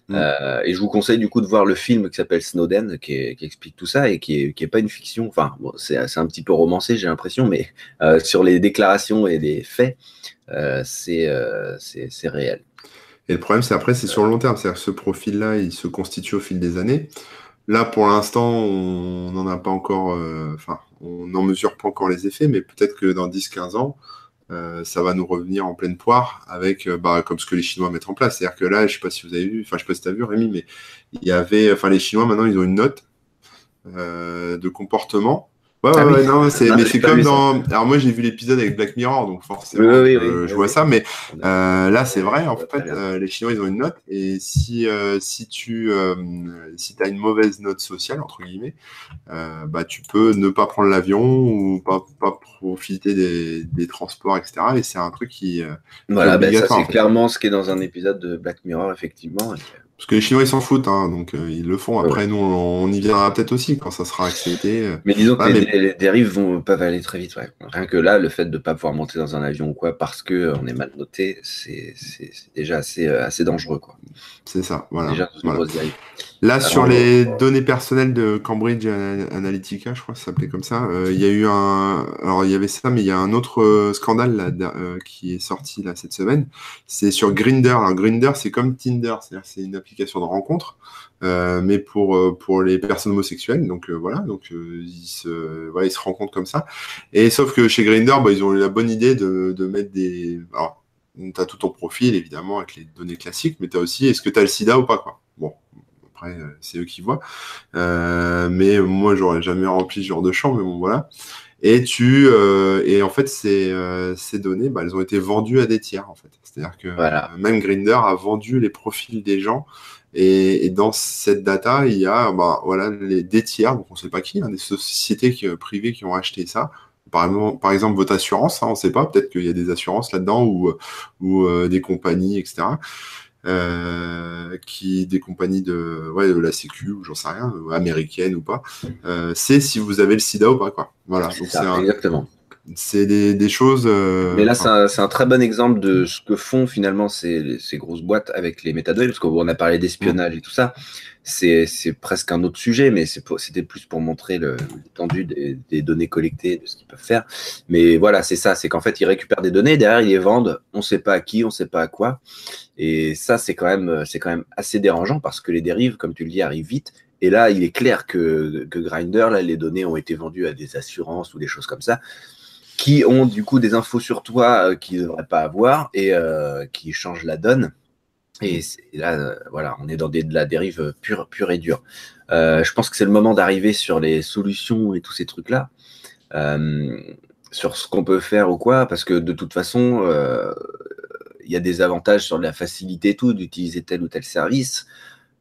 Mm. Euh, et je vous conseille du coup de voir le film qui s'appelle Snowden, qui, explique tout ça et qui est, qui est pas une fiction. Enfin, bon, c'est un petit peu romancé, j'ai l'impression, mais euh, sur les déclarations et les faits, euh, c'est réel. Et le problème, c'est après, c'est sur le long terme. C'est-à-dire que ce profil-là, il se constitue au fil des années. Là, pour l'instant, on n'en a pas encore, enfin, on n'en mesure pas encore les effets, mais peut-être que dans 10-15 ans, euh, ça va nous revenir en pleine poire avec euh, bah, comme ce que les Chinois mettent en place. C'est-à-dire que là, je sais pas si vous avez vu, enfin je sais pas si tu as vu Rémi, mais il y avait, enfin les Chinois maintenant ils ont une note euh, de comportement Ouais, ah ouais, non, c'est, mais c'est comme dans. Alors moi j'ai vu l'épisode avec Black Mirror, donc forcément je, vois ça, mais euh, là c'est vrai, en fait, euh, les Chinois ils ont une note, et si euh, si tu si as une mauvaise note sociale entre guillemets, bah tu peux ne pas prendre l'avion ou pas, pas profiter des, des transports, etc. Et c'est un truc qui. voilà, ben, ça c'est clairement ce qui est dans un épisode de Black Mirror effectivement. Parce que les Chinois, ils s'en foutent, hein, donc euh, ils le font. Après, nous, on, y viendra peut-être aussi quand ça sera accepté. Mais disons que les, dérives vont, peuvent aller très vite. Ouais. Rien que là, le fait de ne pas pouvoir monter dans un avion ou quoi parce qu'on euh, on est mal noté, c'est déjà assez, euh, assez dangereux. C'est ça, voilà. Déjà, voilà. Là, sur les données personnelles de Cambridge Analytica, je crois que ça s'appelait comme ça, il y a eu un. Alors, il y avait ça, mais il y a un autre scandale là, qui est sorti là, cette semaine. C'est sur Grinder. Alors, Grinder, c'est comme Tinder, c'est-à-dire c'est une application de rencontre, euh, mais pour, euh, pour les personnes homosexuelles. Donc euh, voilà, donc ils, se, ils se rencontrent comme ça. Et sauf que chez Grindr, bah, ils ont eu la bonne idée de, de mettre des. Alors, tu as tout ton profil, évidemment, avec les données classiques, mais tu as aussi est-ce que tu as le sida ou pas. Quoi? Bon, après, c'est eux qui voient. mais moi, j'aurais jamais rempli ce genre de champ, mais bon, voilà. Et tu et en fait ces, ces données, bah, elles ont été vendues à des tiers en fait. C'est-à-dire que même Grinder a vendu les profils des gens. Et, dans cette data, il y a bah, voilà, les, des tiers, donc on ne sait pas qui, hein, des sociétés privées qui ont acheté ça. Par exemple, par exemple votre assurance, hein, on ne sait pas, peut-être qu'il y a des assurances là-dedans ou, ou euh, des compagnies, etc. Euh, qui des compagnies de, ouais, de la Sécu ou j'en sais rien, américaine ou pas, euh, c'est si vous avez le sida ou pas. Quoi. Voilà, c'est exactement c'est des, choses. Euh, Mais là, c'est un, très bon exemple de ce que font finalement ces, grosses boîtes avec les métadonnées, parce qu'on a parlé d'espionnage et tout ça. C'est presque un autre sujet, mais c'était plus pour montrer l'étendue des, données collectées, de ce qu'ils peuvent faire. Mais voilà, c'est ça, c'est qu'en fait, ils récupèrent des données, derrière, ils les vendent, on ne sait pas à qui, on ne sait pas à quoi. Et ça, c'est quand, même, quand même assez dérangeant, parce que les dérives, comme tu le dis, arrivent vite. Et là, il est clair que, que Grindr, là, les données ont été vendues à des assurances ou des choses comme ça qui ont du coup des infos sur toi euh, qu'ils ne devraient pas avoir et euh, qui changent la donne. Et, là, euh, voilà, on est dans de la dérive pure, pure et dure. je pense que c'est le moment d'arriver sur les solutions et tous ces trucs-là, sur ce qu'on peut faire ou quoi, parce que de toute façon, il y a des avantages sur la facilité et tout d'utiliser tel ou tel service.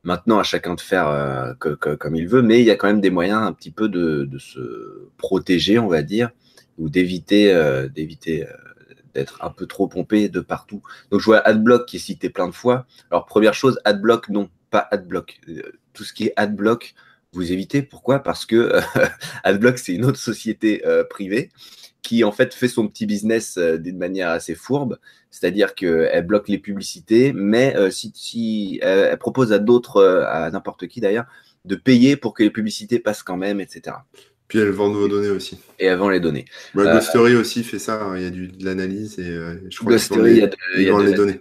Maintenant, à chacun de faire comme il veut, mais il y a quand même des moyens un petit peu de se protéger, on va dire, ou d'éviter euh, d'éviter euh, d'être un peu trop pompé de partout. Donc je vois Adblock qui est cité plein de fois. Alors première chose, Adblock non, pas Adblock. Euh, tout ce qui est Adblock, vous évitez. Pourquoi? Parce que *laughs* Adblock c'est une autre société privée qui en fait fait son petit business d'une manière assez fourbe, c'est-à-dire qu'elle bloque les publicités, mais si, elle propose à d'autres, à n'importe qui d'ailleurs, de payer pour que les publicités passent quand même, etc. Puis elles vendent vos données aussi. Et elles vendent les données. Bah, euh, aussi fait ça, hein. il y a du, de l'analyse et euh, je crois Ghostory, il y a, de, les données.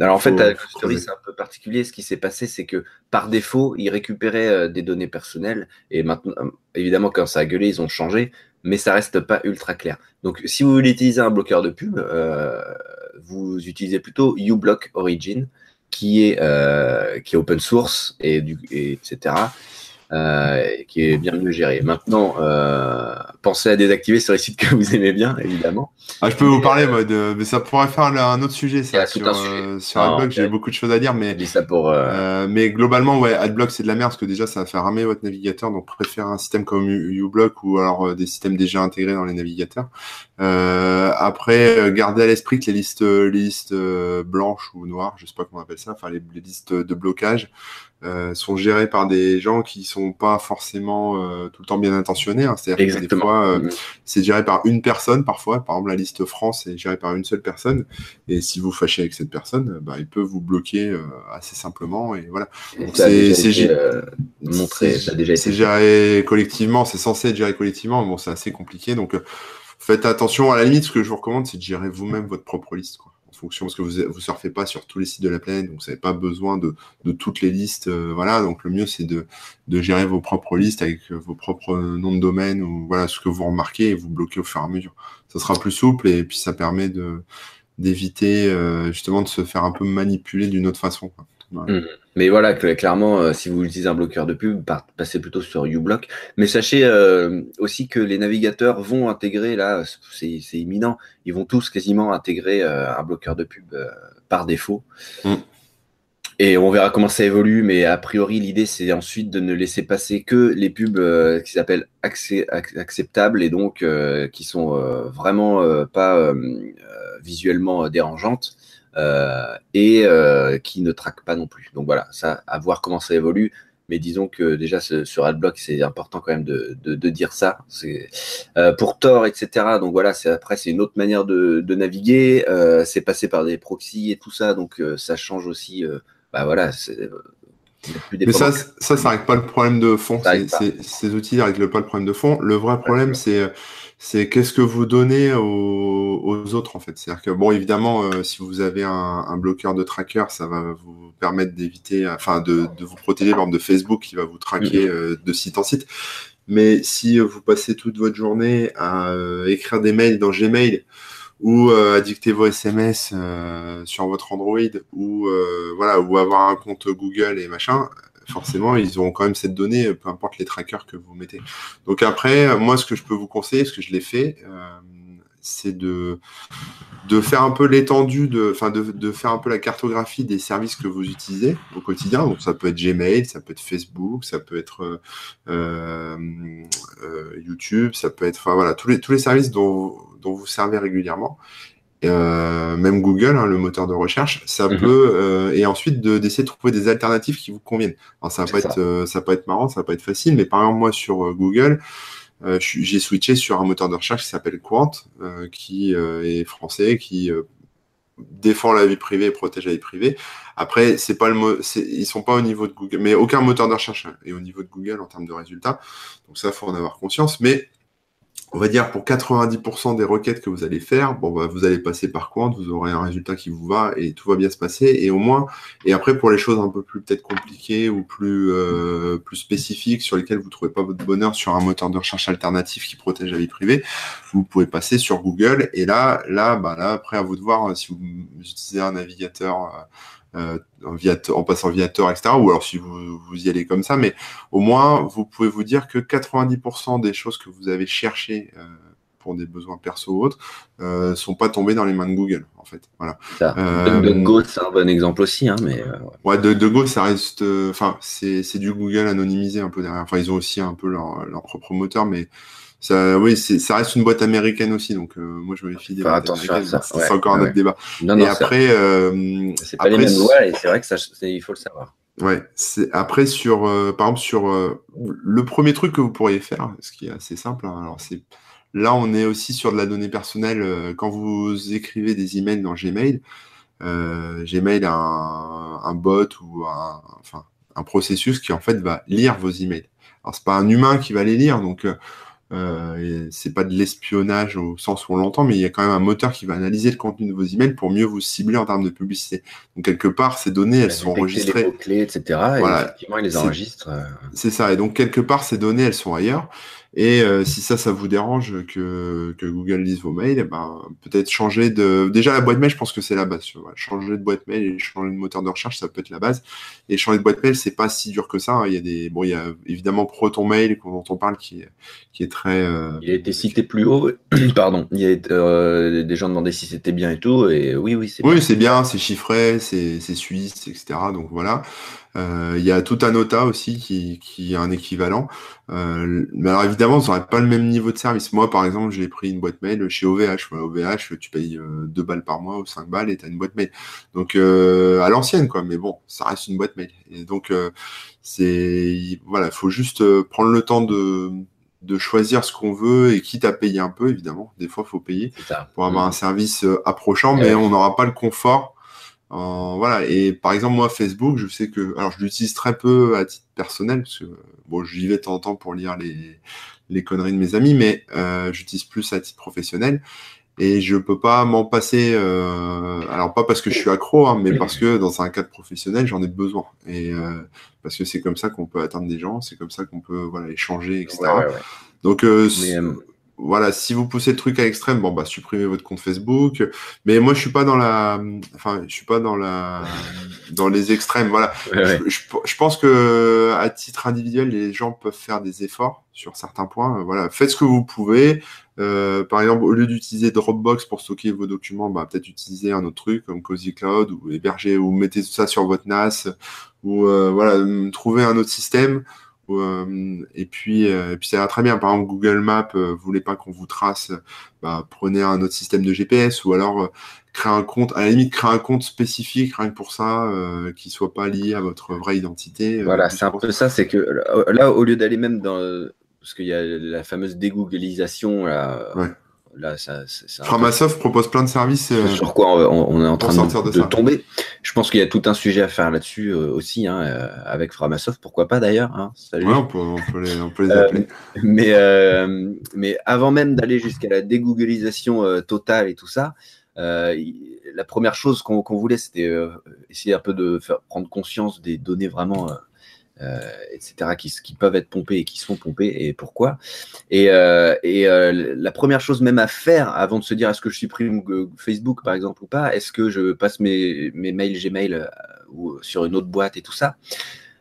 Alors en fait, à Ghostory, c'est un peu particulier. Ce qui s'est passé, c'est que par défaut, ils récupéraient euh, des données personnelles et maintenant, euh, évidemment, quand ça a gueulé, ils ont changé, mais ça reste pas ultra clair. Donc si vous voulez utiliser un bloqueur de pub, vous utilisez plutôt uBlock Origin qui est, qui est open source et, du, et etc. Euh, qui est bien mieux géré. Maintenant, euh, pensez à désactiver sur les sites que vous aimez bien, évidemment. Ah, je peux vous parler, moi, de, mais ça pourrait faire un autre sujet. Ça, sur, euh, sur Adblock, j'ai beaucoup de choses à dire, mais, ça pour, euh, mais globalement, ouais, Adblock, c'est de la merde parce que déjà, ça va faire ramer votre navigateur. Donc, préférez un système comme uBlock ou alors des systèmes déjà intégrés dans les navigateurs. Après, gardez à l'esprit que les listes, les listes blanches ou noires, je sais pas comment on appelle ça, enfin les, les listes de blocage, euh, sont gérés par des gens qui sont pas forcément euh, tout le temps bien intentionnés. Hein. C'est-à-dire que des fois, euh, mm. c'est géré par une personne parfois. Par exemple, la liste France est gérée par une seule personne. Et si vous fâchez avec cette personne, bah, il peut vous bloquer assez simplement. Et voilà. C'est montré. C'est géré collectivement. C'est censé être géré collectivement. Bon, c'est assez compliqué. Donc, faites attention. À la limite, ce que je vous recommande, c'est de gérer vous-même votre propre liste. Quoi fonction, parce que vous ne surfez pas sur tous les sites de la planète, donc vous n'avez pas besoin de, toutes les listes. Euh, voilà, donc le mieux, c'est de, gérer vos propres listes avec euh, vos propres noms de domaine ou voilà ce que vous remarquez et vous bloquez au fur et à mesure. Ça sera plus souple et puis ça permet de d'éviter euh, justement de se faire un peu manipuler d'une autre façon. Mmh. Mais voilà, clairement, euh, si vous utilisez un bloqueur de pub, passez plutôt sur uBlock. Mais sachez euh, aussi que les navigateurs vont intégrer, là, c'est imminent, ils vont tous quasiment intégrer euh, un bloqueur de pub par défaut. Mmh. Et on verra comment ça évolue, mais a priori, l'idée, c'est ensuite de ne laisser passer que les pubs qui s'appellent acceptables et donc qui sont vraiment pas visuellement dérangeantes. Euh, et euh, qui ne traque pas non plus. Donc voilà, ça, à voir comment ça évolue. Mais disons que déjà sur AdBlock, c'est important quand même de, de, dire ça. C'est euh, pour Tor, etc. Donc voilà, c'est après c'est une autre manière de, de naviguer. c'est passé par des proxys et tout ça, donc ça change aussi. bah voilà, mais ça, ça, ça règle pas le problème de fond. Ces outils ne règlent pas le problème de fond. Le vrai problème, c'est c'est qu'est-ce que vous donnez aux, autres en fait. C'est-à-dire que bon, évidemment, euh, si vous avez un, bloqueur de tracker, ça va vous permettre d'éviter, enfin, de, vous protéger par exemple de Facebook qui va vous traquer euh, de site en site. Mais si vous passez toute votre journée à euh, écrire des mails dans Gmail ou à dicter vos SMS sur votre Android ou voilà ou avoir un compte Google et machin, forcément, ils auront quand même cette donnée, peu importe les trackers que vous mettez. Donc après, moi, ce que je peux vous conseiller, ce que je l'ai fait, euh, c'est de, faire un peu l'étendue, de, faire un peu la cartographie des services que vous utilisez au quotidien. Donc ça peut être Gmail, ça peut être Facebook, ça peut être euh, euh, YouTube, ça peut être, voilà, tous les, services dont vous servez régulièrement. Euh, même Google, hein, le moteur de recherche, ça mhm. peut, euh, et ensuite d'essayer de, trouver des alternatives qui vous conviennent. Alors ça va pas être, euh, ça va pas être marrant, ça va pas être facile, mais par exemple moi sur Google, j'ai switché sur un moteur de recherche qui s'appelle Quant, qui est français, qui défend la vie privée et protège la vie privée. Après, c'est pas le ils sont pas au niveau de Google, mais aucun moteur de recherche est au niveau de Google en termes de résultats. Donc ça, faut en avoir conscience. Mais on va dire pour 90% des requêtes que vous allez faire, bon, bah, vous allez passer par Quant, vous aurez un résultat qui vous va et tout va bien se passer. Et au moins, et après pour les choses un peu plus peut-être compliquées ou plus euh, plus spécifiques sur lesquelles vous trouvez pas votre bonheur sur un moteur de recherche alternatif qui protège la vie privée, vous pouvez passer sur Google. Et là, là, bah là, après à vous de voir euh, si vous utilisez un navigateur. Euh, euh, en, passant via Tor, etc. Ou alors si vous, vous y allez comme ça, mais au moins vous pouvez vous dire que 90% des choses que vous avez cherchées euh, pour des besoins perso ou autres euh, sont pas tombées dans les mains de Google en fait. Voilà. Euh, DuckDuckGo c'est un bon exemple aussi, hein, mais ouais, DuckDuckGo ça reste, enfin c'est du Google anonymisé un peu derrière. Enfin ils ont aussi un peu leur, leur propre moteur, mais ça, oui, ça reste une boîte américaine aussi, donc euh, moi je me méfie des boîtes américaines. C'est encore un autre débat. Non, non, et après, euh, c'est pas les mêmes lois et c'est vrai que ça, il faut le savoir. Ouais, c'est après sur, euh, par exemple sur le premier truc que vous pourriez faire, ce qui est assez simple. Hein, alors c'est là on est aussi sur de la donnée personnelle. quand vous écrivez des emails dans Gmail, Gmail a un, un bot ou un, enfin un processus qui en fait va lire vos emails. Alors c'est pas un humain qui va les lire, donc euh, c'est pas de l'espionnage au sens où on l'entend, mais il y a quand même un moteur qui va analyser le contenu de vos emails pour mieux vous cibler en termes de publicité. Donc quelque part, ces données, elles sont enregistrées. Les clés, etc. Voilà. Et effectivement, ils les enregistrent. Euh. C'est ça. Et donc quelque part, ces données, elles sont ailleurs. Et euh, si ça, ça vous dérange que, que Google lise vos mails, eh ben, peut-être changer de. Déjà, la boîte mail, je pense que c'est la base. Changer de boîte mail et changer de moteur de recherche, ça peut être la base. Et changer de boîte mail, c'est pas si dur que ça. Hein. Il y a des. Bon, il y a évidemment Proton Mail dont on parle qui est, qui est très. Euh, il a été cité plus haut. *clears throat* Pardon. Il y a euh, des gens demandaient si c'était bien et tout. Et oui, oui, c'est Oui, c'est bien, c'est chiffré, c'est suisse, etc. Donc voilà. Euh, il y a tout un OTA aussi qui, qui a un équivalent. Euh, mais alors évidemment, vous n'aurez pas le même niveau de service. Moi, par exemple, j'ai pris une boîte mail chez OVH. OVH, tu payes 2 balles par mois ou 5 balles et tu as une boîte mail. Donc à l'ancienne, quoi. Mais bon, ça reste une boîte mail. Et donc c'est voilà, il faut juste prendre le temps de de choisir ce qu'on veut et quitte à payer un peu, évidemment. Des fois, il faut payer pour avoir mmh. un service euh, approchant, mais on n'aura pas le confort. Voilà. Et par exemple, moi, Facebook, je sais que, alors, je l'utilise très peu à titre personnel, parce que, bon, j'y vais de temps en temps pour lire les, les conneries de mes amis, mais euh, j'utilise plus à titre professionnel et je peux pas m'en passer. Euh, alors pas parce que je suis accro, hein, mais parce que dans un cadre professionnel, j'en ai besoin. Et euh, parce que c'est comme ça qu'on peut atteindre des gens, c'est comme ça qu'on peut voilà échanger, etc. Donc euh, voilà, si vous poussez le truc à l'extrême, bon bah supprimez votre compte Facebook. Mais moi je suis pas dans la, enfin je suis pas dans la, dans les extrêmes. Voilà, je, je, pense que à titre individuel, les gens peuvent faire des efforts sur certains points. Voilà, faites ce que vous pouvez. Euh, par exemple, au lieu d'utiliser Dropbox pour stocker vos documents, bah, peut-être utiliser un autre truc comme Cozy Cloud ou héberger ou mettez tout ça sur votre NAS ou euh, voilà, trouver un autre système. Euh, et puis, euh, et puis ça va très bien. Par exemple, Google Maps, euh, vous voulez pas qu'on vous trace, bah, prenez un autre système de GPS ou alors créer un compte. À la limite, créer un compte spécifique rien que pour ça, qui soit pas lié à votre vraie identité. Voilà, c'est un peu ça. C'est que là, au lieu d'aller même dans parce qu'il y a la fameuse dégooglisation là, ouais. Là, ça, Framasoft propose plein de services. Euh, sur quoi on, est en train de, tomber. Je pense qu'il y a tout un sujet à faire là-dessus euh, aussi, hein, euh, avec Framasoft, pourquoi pas d'ailleurs. Hein, on, peut, les, appeler. mais, mais avant même d'aller jusqu'à la dégooglisation totale et tout ça, la première chose qu'on voulait, c'était essayer un peu de faire prendre conscience des données vraiment euh, etc., qui, qui, peuvent être pompés et qui sont pompés et pourquoi? Et, euh, et euh, la première chose même à faire avant de se dire est-ce que je supprime Facebook par exemple ou pas, est-ce que je passe mes, mes mails Gmail ou sur une autre boîte et tout ça,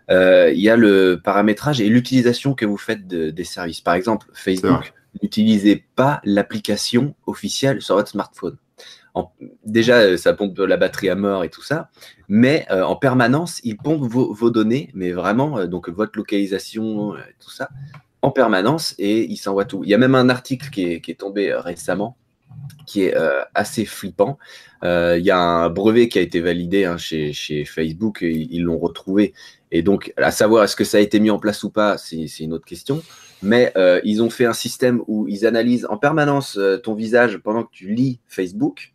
il y a le paramétrage et l'utilisation que vous faites des services. Par exemple, Facebook, n'utilisez pas l'application officielle sur votre smartphone déjà, euh, ça pompe la batterie à mort et tout ça, mais euh, en permanence, il pompe vos, données, mais vraiment, euh, donc votre localisation, tout ça, en permanence, et il s'envoie tout. Il y a même un article qui est, tombé récemment, qui est assez flippant. il y a un brevet qui a été validé hein, chez, Facebook, ils l'ont retrouvé. Et donc, à savoir est-ce que ça a été mis en place ou pas, c'est une autre question. Mais ils ont fait un système où ils analysent en permanence ton visage pendant que tu lis Facebook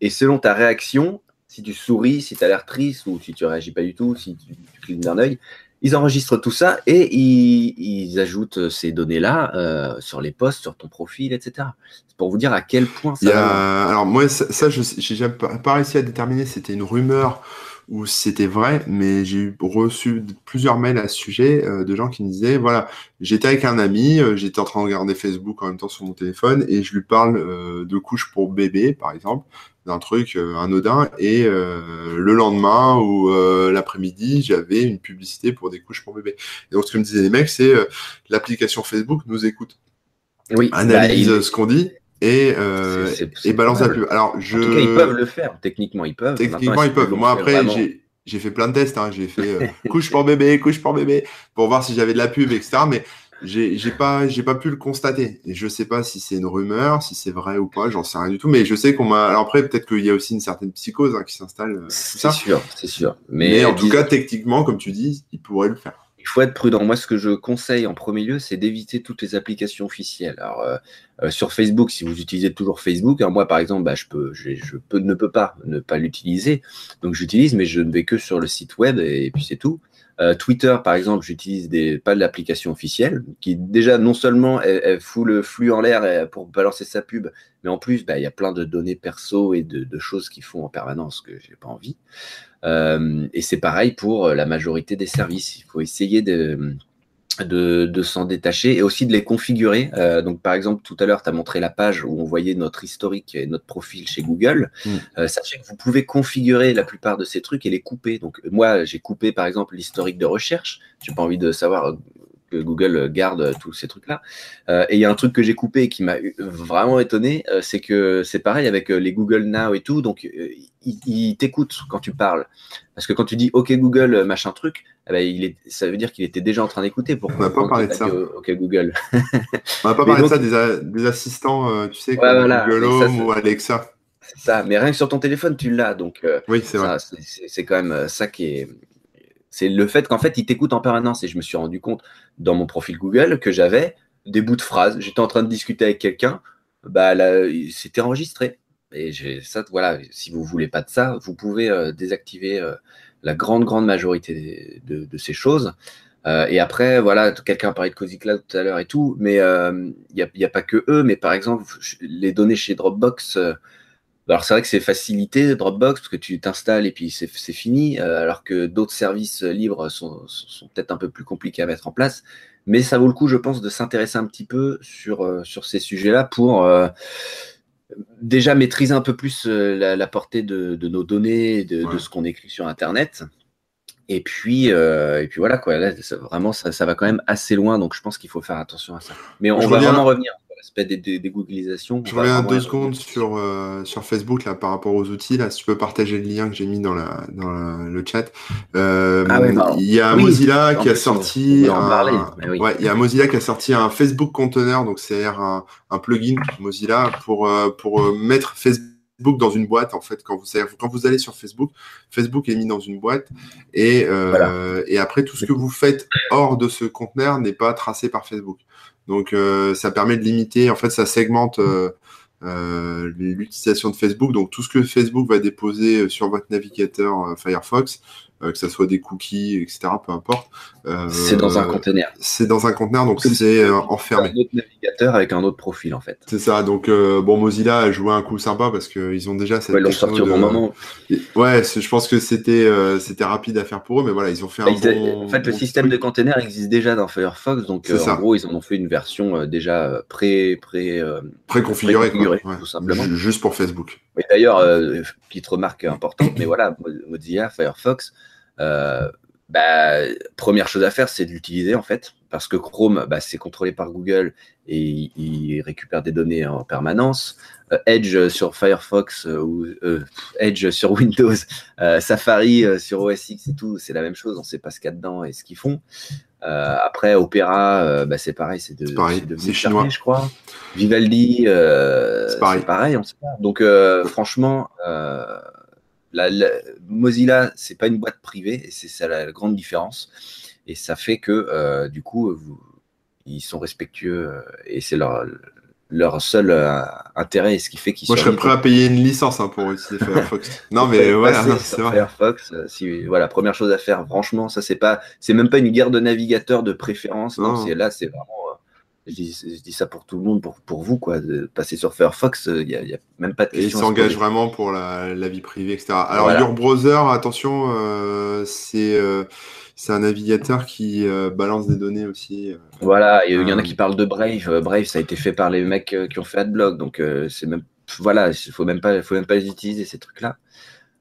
et selon ta réaction, si tu souris, si tu as l'air triste ou si tu réagis pas du tout, si tu, clignes d'un œil, ils enregistrent tout ça et ils, ajoutent ces données-là euh, sur les posts, sur ton profil, etc. C'est pour vous dire à quel point ça. Alors moi, ça, ça je n'ai pas réussi à déterminer. C'était une rumeur ou c'était vrai, mais j'ai reçu plusieurs mails à ce sujet euh, de gens qui me disaient voilà, j'étais avec un ami, euh, j'étais en train de regarder Facebook en même temps sur mon téléphone et je lui parle de couches pour bébé, par exemple d'un truc euh, anodin. Et euh, le lendemain ou euh, l'après-midi j'avais une publicité pour des couches pour bébé et donc ce que me disaient les mecs c'est l'application Facebook nous écoute. Oui, analyse bah, ce qu'on dit et, et balance la pub. Alors je en tout cas, ils peuvent le faire. Techniquement ils peuvent. Techniquement ils peuvent. moi après j'ai j'ai fait plein de tests hein. j'ai fait *laughs* couche pour bébé couche pour bébé pour voir si j'avais de la pub etc mais j'ai pas j'ai pas pu le constater. Et je sais pas si c'est une rumeur si c'est vrai ou pas j'en sais rien du tout. Mais je sais qu'on m'a alors après peut-être qu'il y a aussi une certaine psychose hein, qui s'installe euh, c'est sûr c'est sûr. Mais, en tout cas techniquement comme tu dis il pourrait le faire. Il faut être prudent. Moi ce que je conseille en premier lieu c'est d'éviter toutes les applications officielles. Alors euh, euh, sur Facebook si vous utilisez toujours Facebook hein, moi par exemple bah, je peux je, je peux ne peux pas ne pas l'utiliser. Donc j'utilise mais je ne vais que sur le site web et puis c'est tout euh, Twitter, par exemple, j'utilise des, pas l'application officielle, qui déjà non seulement elle, fout le flux en l'air pour balancer sa pub, mais en plus, bah, il y a plein de données perso et de, choses qu'ils font en permanence que j'ai pas envie. Euh, et c'est pareil pour la majorité des services. Il faut essayer de, de, s'en détacher et aussi de les configurer. Euh, donc, par exemple, tout à l'heure, tu as montré la page où on voyait notre historique et notre profil chez Google. Mm. Euh, sachez que vous pouvez configurer la plupart de ces trucs et les couper. Donc, moi, j'ai coupé, par exemple, l'historique de recherche. J'ai pas envie de savoir que Google garde tous ces trucs-là. Euh, et il y a un truc que j'ai coupé et qui m'a vraiment étonné, c'est que c'est pareil avec les Google Now et tout. Donc, il, t'écoute quand tu parles. Parce que quand tu dis OK Google, machin truc, eh ben, il est, ça veut dire qu'il était déjà en train d'écouter. On n'a pas parlé de ça. OK Google. *laughs* On n'a pas parlé de ça, des, assistants, euh, tu sais, comme Google Home ou Alexa. C'est ça, mais rien que sur ton téléphone, tu l'as. Donc, euh, oui, c'est vrai. C'est quand même euh, ça qui est. C'est le fait qu'en fait, il t'écoute en permanence. Et je me suis rendu compte dans mon profil Google que j'avais des bouts de phrases. J'étais en train de discuter avec quelqu'un. Bah, c'était enregistré. Et ça, voilà, si vous voulez pas de ça, vous pouvez euh, désactiver euh, la grande, grande majorité de, ces choses. Euh, et après, voilà, quelqu'un parlé de Cozy tout à l'heure et tout, mais il n'y a, pas que eux, mais par exemple, les données chez Dropbox, alors c'est vrai que c'est facilité Dropbox parce que tu t'installes et puis c'est fini, alors que d'autres services libres sont, sont peut-être un peu plus compliqués à mettre en place. Mais ça vaut le coup, je pense, de s'intéresser un petit peu sur, sur ces sujets-là pour déjà maîtriser un peu plus euh, la, portée de, nos données, de, de ce qu'on écrit sur Internet. Et puis, euh, et puis voilà, quoi. Là, vraiment, ça, ça, va quand même assez loin, donc je pense qu'il faut faire attention à ça. Mais on va vraiment revenir l'aspect des, des, des, googlisations. Je reviens deux secondes sur, euh, sur Facebook là, par rapport aux outils. Là, si tu peux partager le lien que j'ai mis dans, la, dans le chat. Euh, ah bah, il y a Mozilla qui a sorti. Un, ouais, il y a Mozilla qui a sorti un Facebook Container, donc c'est un, un plugin Mozilla pour, euh, pour mettre Facebook dans une boîte en fait quand vous quand vous allez sur Facebook Facebook est mis dans une boîte et euh, et après tout ce que vous faites hors de ce conteneur n'est pas tracé par Facebook donc euh, ça permet de limiter, en fait ça segmente euh, euh, l'utilisation de Facebook. Donc tout ce que Facebook va déposer sur votre navigateur Firefox, que ce soit des cookies, etc., peu importe. c'est dans un conteneur. C'est dans un conteneur, donc c'est enfermé. Un autre navigateur avec un autre profil, en fait. C'est ça. Donc, bon, Mozilla a joué un coup sympa parce qu'ils ont déjà cette. Ouais, ils sorti au bon moment. Ouais, je pense que c'était c'était rapide à faire pour eux, mais voilà, ils ont fait un bah, bon, En fait, le système de conteneur existe déjà dans Firefox, donc en gros, ils en ont fait une version déjà pré pré préconfigurée, tout simplement. Juste pour Facebook. D'ailleurs, petite remarque importante, mais voilà, Mozilla, Firefox. Euh, bah, première chose à faire, c'est de l'utiliser en fait, parce que Chrome, bah, c'est contrôlé par Google et il récupère des données en permanence. Euh, Edge sur Firefox euh, ou Edge sur Windows, Safari sur OS X et tout, c'est la même chose. On ne sait pas ce qu'il y a dedans et ce qu'ils font. après, Opera, bah, c'est pareil, c'est de, c'est chinois, je crois. Vivaldi, c'est pareil. pareil on sait pas. Donc, franchement la, la, Mozilla, c'est pas une boîte privée et c'est ça la, grande différence. Et ça fait que euh, du coup, vous, ils sont respectueux euh, et c'est leur, leur seul euh, intérêt et ce qui fait qu'ils Moi, je serais prêt à payer une licence hein, pour utiliser *laughs* Firefox. non, mais voilà, *laughs* c'est Firefox, si, voilà, première chose à faire, franchement, ça c'est pas, c'est même pas une guerre de navigateur de préférence. Non, non. là, c'est vraiment je dis, ça pour tout le monde, pour, pour vous, quoi. De passer sur Firefox, il n'y a, même pas de question. Et il s'engage vraiment pour la, la, vie privée, etc. Alors, Your Browser, attention, euh, c'est euh, c'est un navigateur qui euh, balance des données aussi. Euh. voilà, il y, en a qui parlent de Brave. Brave, ça a été fait par les mecs qui ont fait AdBlock, donc c'est même. Voilà, il faut même pas, faut même pas les utiliser ces trucs-là.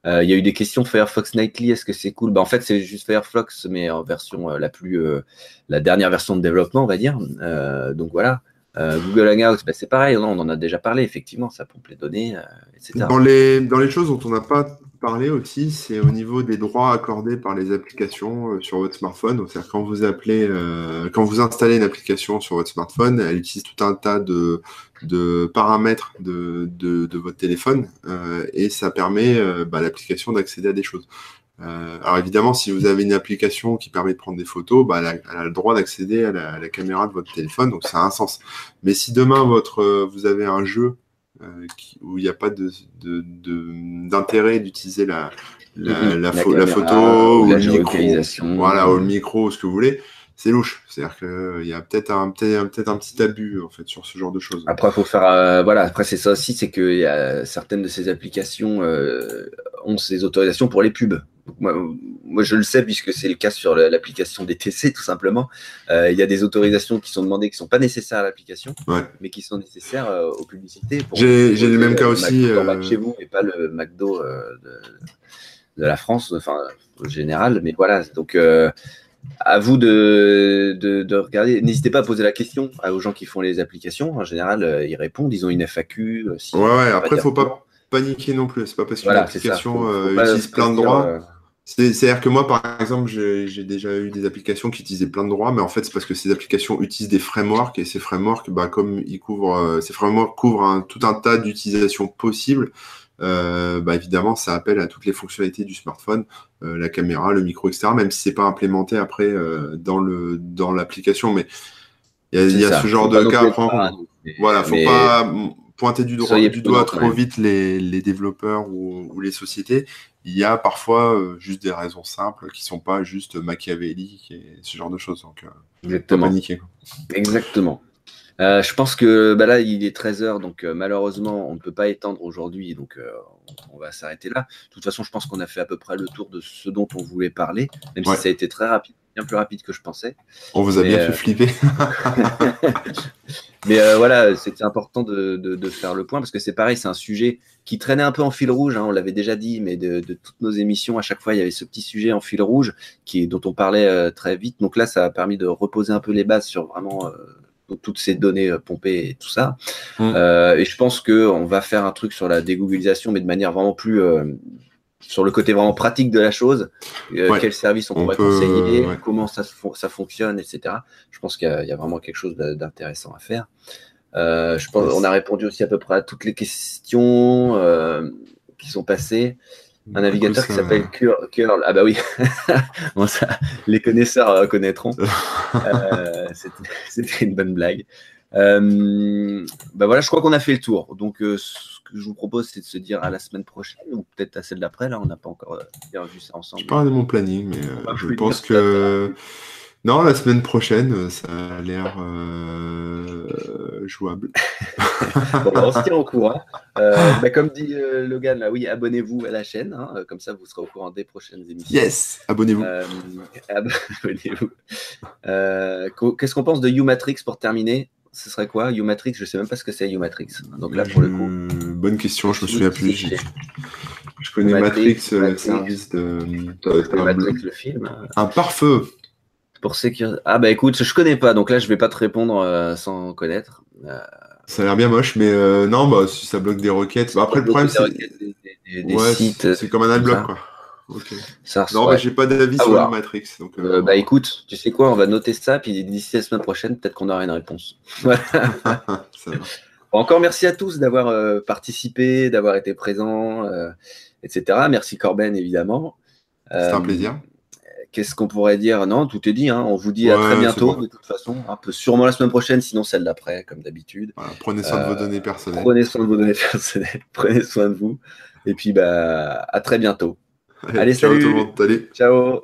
Euh, il y a eu des questions Firefox Nightly, est-ce que c'est cool? Bah, En fait, c'est juste Firefox, mais en version euh, la plus, euh, la dernière version de développement, on va dire. donc voilà. Google Hangouts, bah, c'est pareil, on en a déjà parlé, effectivement, ça pompe les données, etc. Dans les, dans les choses dont on n'a pas parlé aussi, c'est au niveau des droits accordés par les applications sur votre smartphone. C'est-à-dire quand vous appelez, quand vous installez une application sur votre smartphone, elle utilise tout un tas de, de paramètres de, de, votre téléphone euh, et ça permet euh, bah, l'application d'accéder à des choses. Euh, alors évidemment, si vous avez une application qui permet de prendre des photos, bah, elle, a, le droit d'accéder à, la, caméra de votre téléphone, donc ça a un sens. Mais si demain votre, vous avez un jeu qui, où il n'y a pas d'intérêt de, d'utiliser la, la, *laughs* la, photo ou, le micro, voilà, ou le micro, ce que vous voulez, c'est louche. C'est-à-dire qu'il y a peut-être un, peut peut un petit abus en fait sur ce genre de choses. Après, faut faire, euh, voilà. Après, c'est ça aussi, c'est que y a certaines de ces applications euh, ont ces autorisations pour les pubs. Moi, je le sais puisque c'est le cas sur l'application des TC, tout simplement. Euh, il y a des autorisations qui sont demandées qui ne sont pas nécessaires à l'application, mais qui sont nécessaires euh, aux publicités. J'ai le même cas aussi. chez vous et pas le McDo de, la France, enfin, au général. Mais voilà, donc à vous de, de, regarder. N'hésitez pas à poser la question aux gens qui font les applications. En général, ils répondent, ils ont une FAQ. ouais, ouais, après, il ne faut pas paniquer non plus. C'est pas parce qu'une application utilise plein de droits. C'est-à-dire que moi, par exemple, j'ai déjà eu des applications qui utilisaient plein de droits, mais en fait, c'est parce que ces applications utilisent des frameworks et ces frameworks, bah, comme ils couvrent, euh, ces frameworks couvrent tout un tas d'utilisations possibles. Euh, bah, évidemment, ça appelle à toutes les fonctionnalités du smartphone, euh, la caméra, le micro, etc. Même si c'est pas implémenté après dans le dans l'application, mais il y a, ce genre de cas. Hein, voilà, faut pas pointer du, du doigt trop vite les, les développeurs ou, ou, les sociétés il y a parfois euh, juste des raisons simples qui sont pas juste machiavéliques et ce genre de choses. Donc, euh, Exactement. Paniquer, Exactement. Euh, je pense que bah là, il est 13h, donc malheureusement, on ne peut pas étendre aujourd'hui, donc on va s'arrêter là. De toute façon, je pense qu'on a fait à peu près le tour de ce dont on voulait parler, même si ça a été très rapide, bien plus rapide que je pensais. On vous a bien fait flipper. *laughs* Mais euh, voilà, c'était important de, de, faire le point parce que c'est pareil, c'est un sujet qui traînait un peu en fil rouge. Hein, on l'avait déjà dit, mais de, de, toutes nos émissions, à chaque fois, il y avait ce petit sujet en fil rouge qui, dont on parlait euh, très vite. Donc là, ça a permis de reposer un peu les bases sur vraiment euh, toutes ces données pompées et tout ça. Mmh. et je pense que on va faire un truc sur la dégooglisation, mais de manière vraiment plus sur le côté vraiment pratique de la chose, euh, quel service on, pourrait conseiller, comment ça, ça fonctionne, etc. Je pense qu'il y, a vraiment quelque chose d'intéressant à faire. Euh, je pense, on a répondu aussi à peu près à toutes les questions euh, qui sont passées. Un navigateur qui s'appelle Curl. Ah bah oui, *laughs* bon, ça, les connaisseurs connaîtront. *laughs* C'était une bonne blague. bah voilà, je crois qu'on a fait le tour. Donc que je vous propose, c'est de se dire à la semaine prochaine ou peut-être à celle d'après. Là, on n'a pas encore euh, vu ça ensemble. Je parle de mon planning, mais euh, je pense que. Non, la semaine prochaine, euh, ça a l'air jouable. *laughs* bon, on se tient au courant. Bah, comme dit Logan, là, oui, abonnez-vous à la chaîne. Hein, comme ça, vous serez au courant des prochaines émissions. Yes, abonnez-vous. *laughs* abonnez-vous. Qu'est-ce qu'on pense de U-Matrix pour terminer? Ce serait quoi? U-Matrix Je ne sais même pas ce que c'est U-Matrix. Donc là, pour le coup. Bonne question, je me souviens plus. Je connais Matrix, euh, le service de. Matrix, le film. Un pare-feu. Pour sécuriser. Ah bah écoute, je connais pas, donc là je vais pas te répondre euh, sans connaître. Euh, ça a l'air bien moche, mais non, bah si ça bloque des requêtes. Bah, après le problème c'est. C'est comme un adblock quoi non, mais j'ai pas d'avis sur la Matrix. Donc, euh, euh, bah écoute, tu sais quoi, on va noter ça, puis d'ici la semaine prochaine, peut-être qu'on aura une réponse. *laughs* *laughs* encore merci à tous d'avoir euh, participé, d'avoir été présents, etc. Merci Corben, évidemment. C'est un plaisir. Qu'est-ce qu'on pourrait dire? Non, tout est dit. Hein. On vous dit à très bientôt, de toute façon. Un peu sûrement la semaine prochaine, sinon celle d'après, comme d'habitude. prenez soin de vos données personnelles. Prenez soin de vos données *laughs* personnelles. prenez soin de vous. Et puis, bah, à très bientôt. Allez, ciao tout le monde. Salut. Ciao.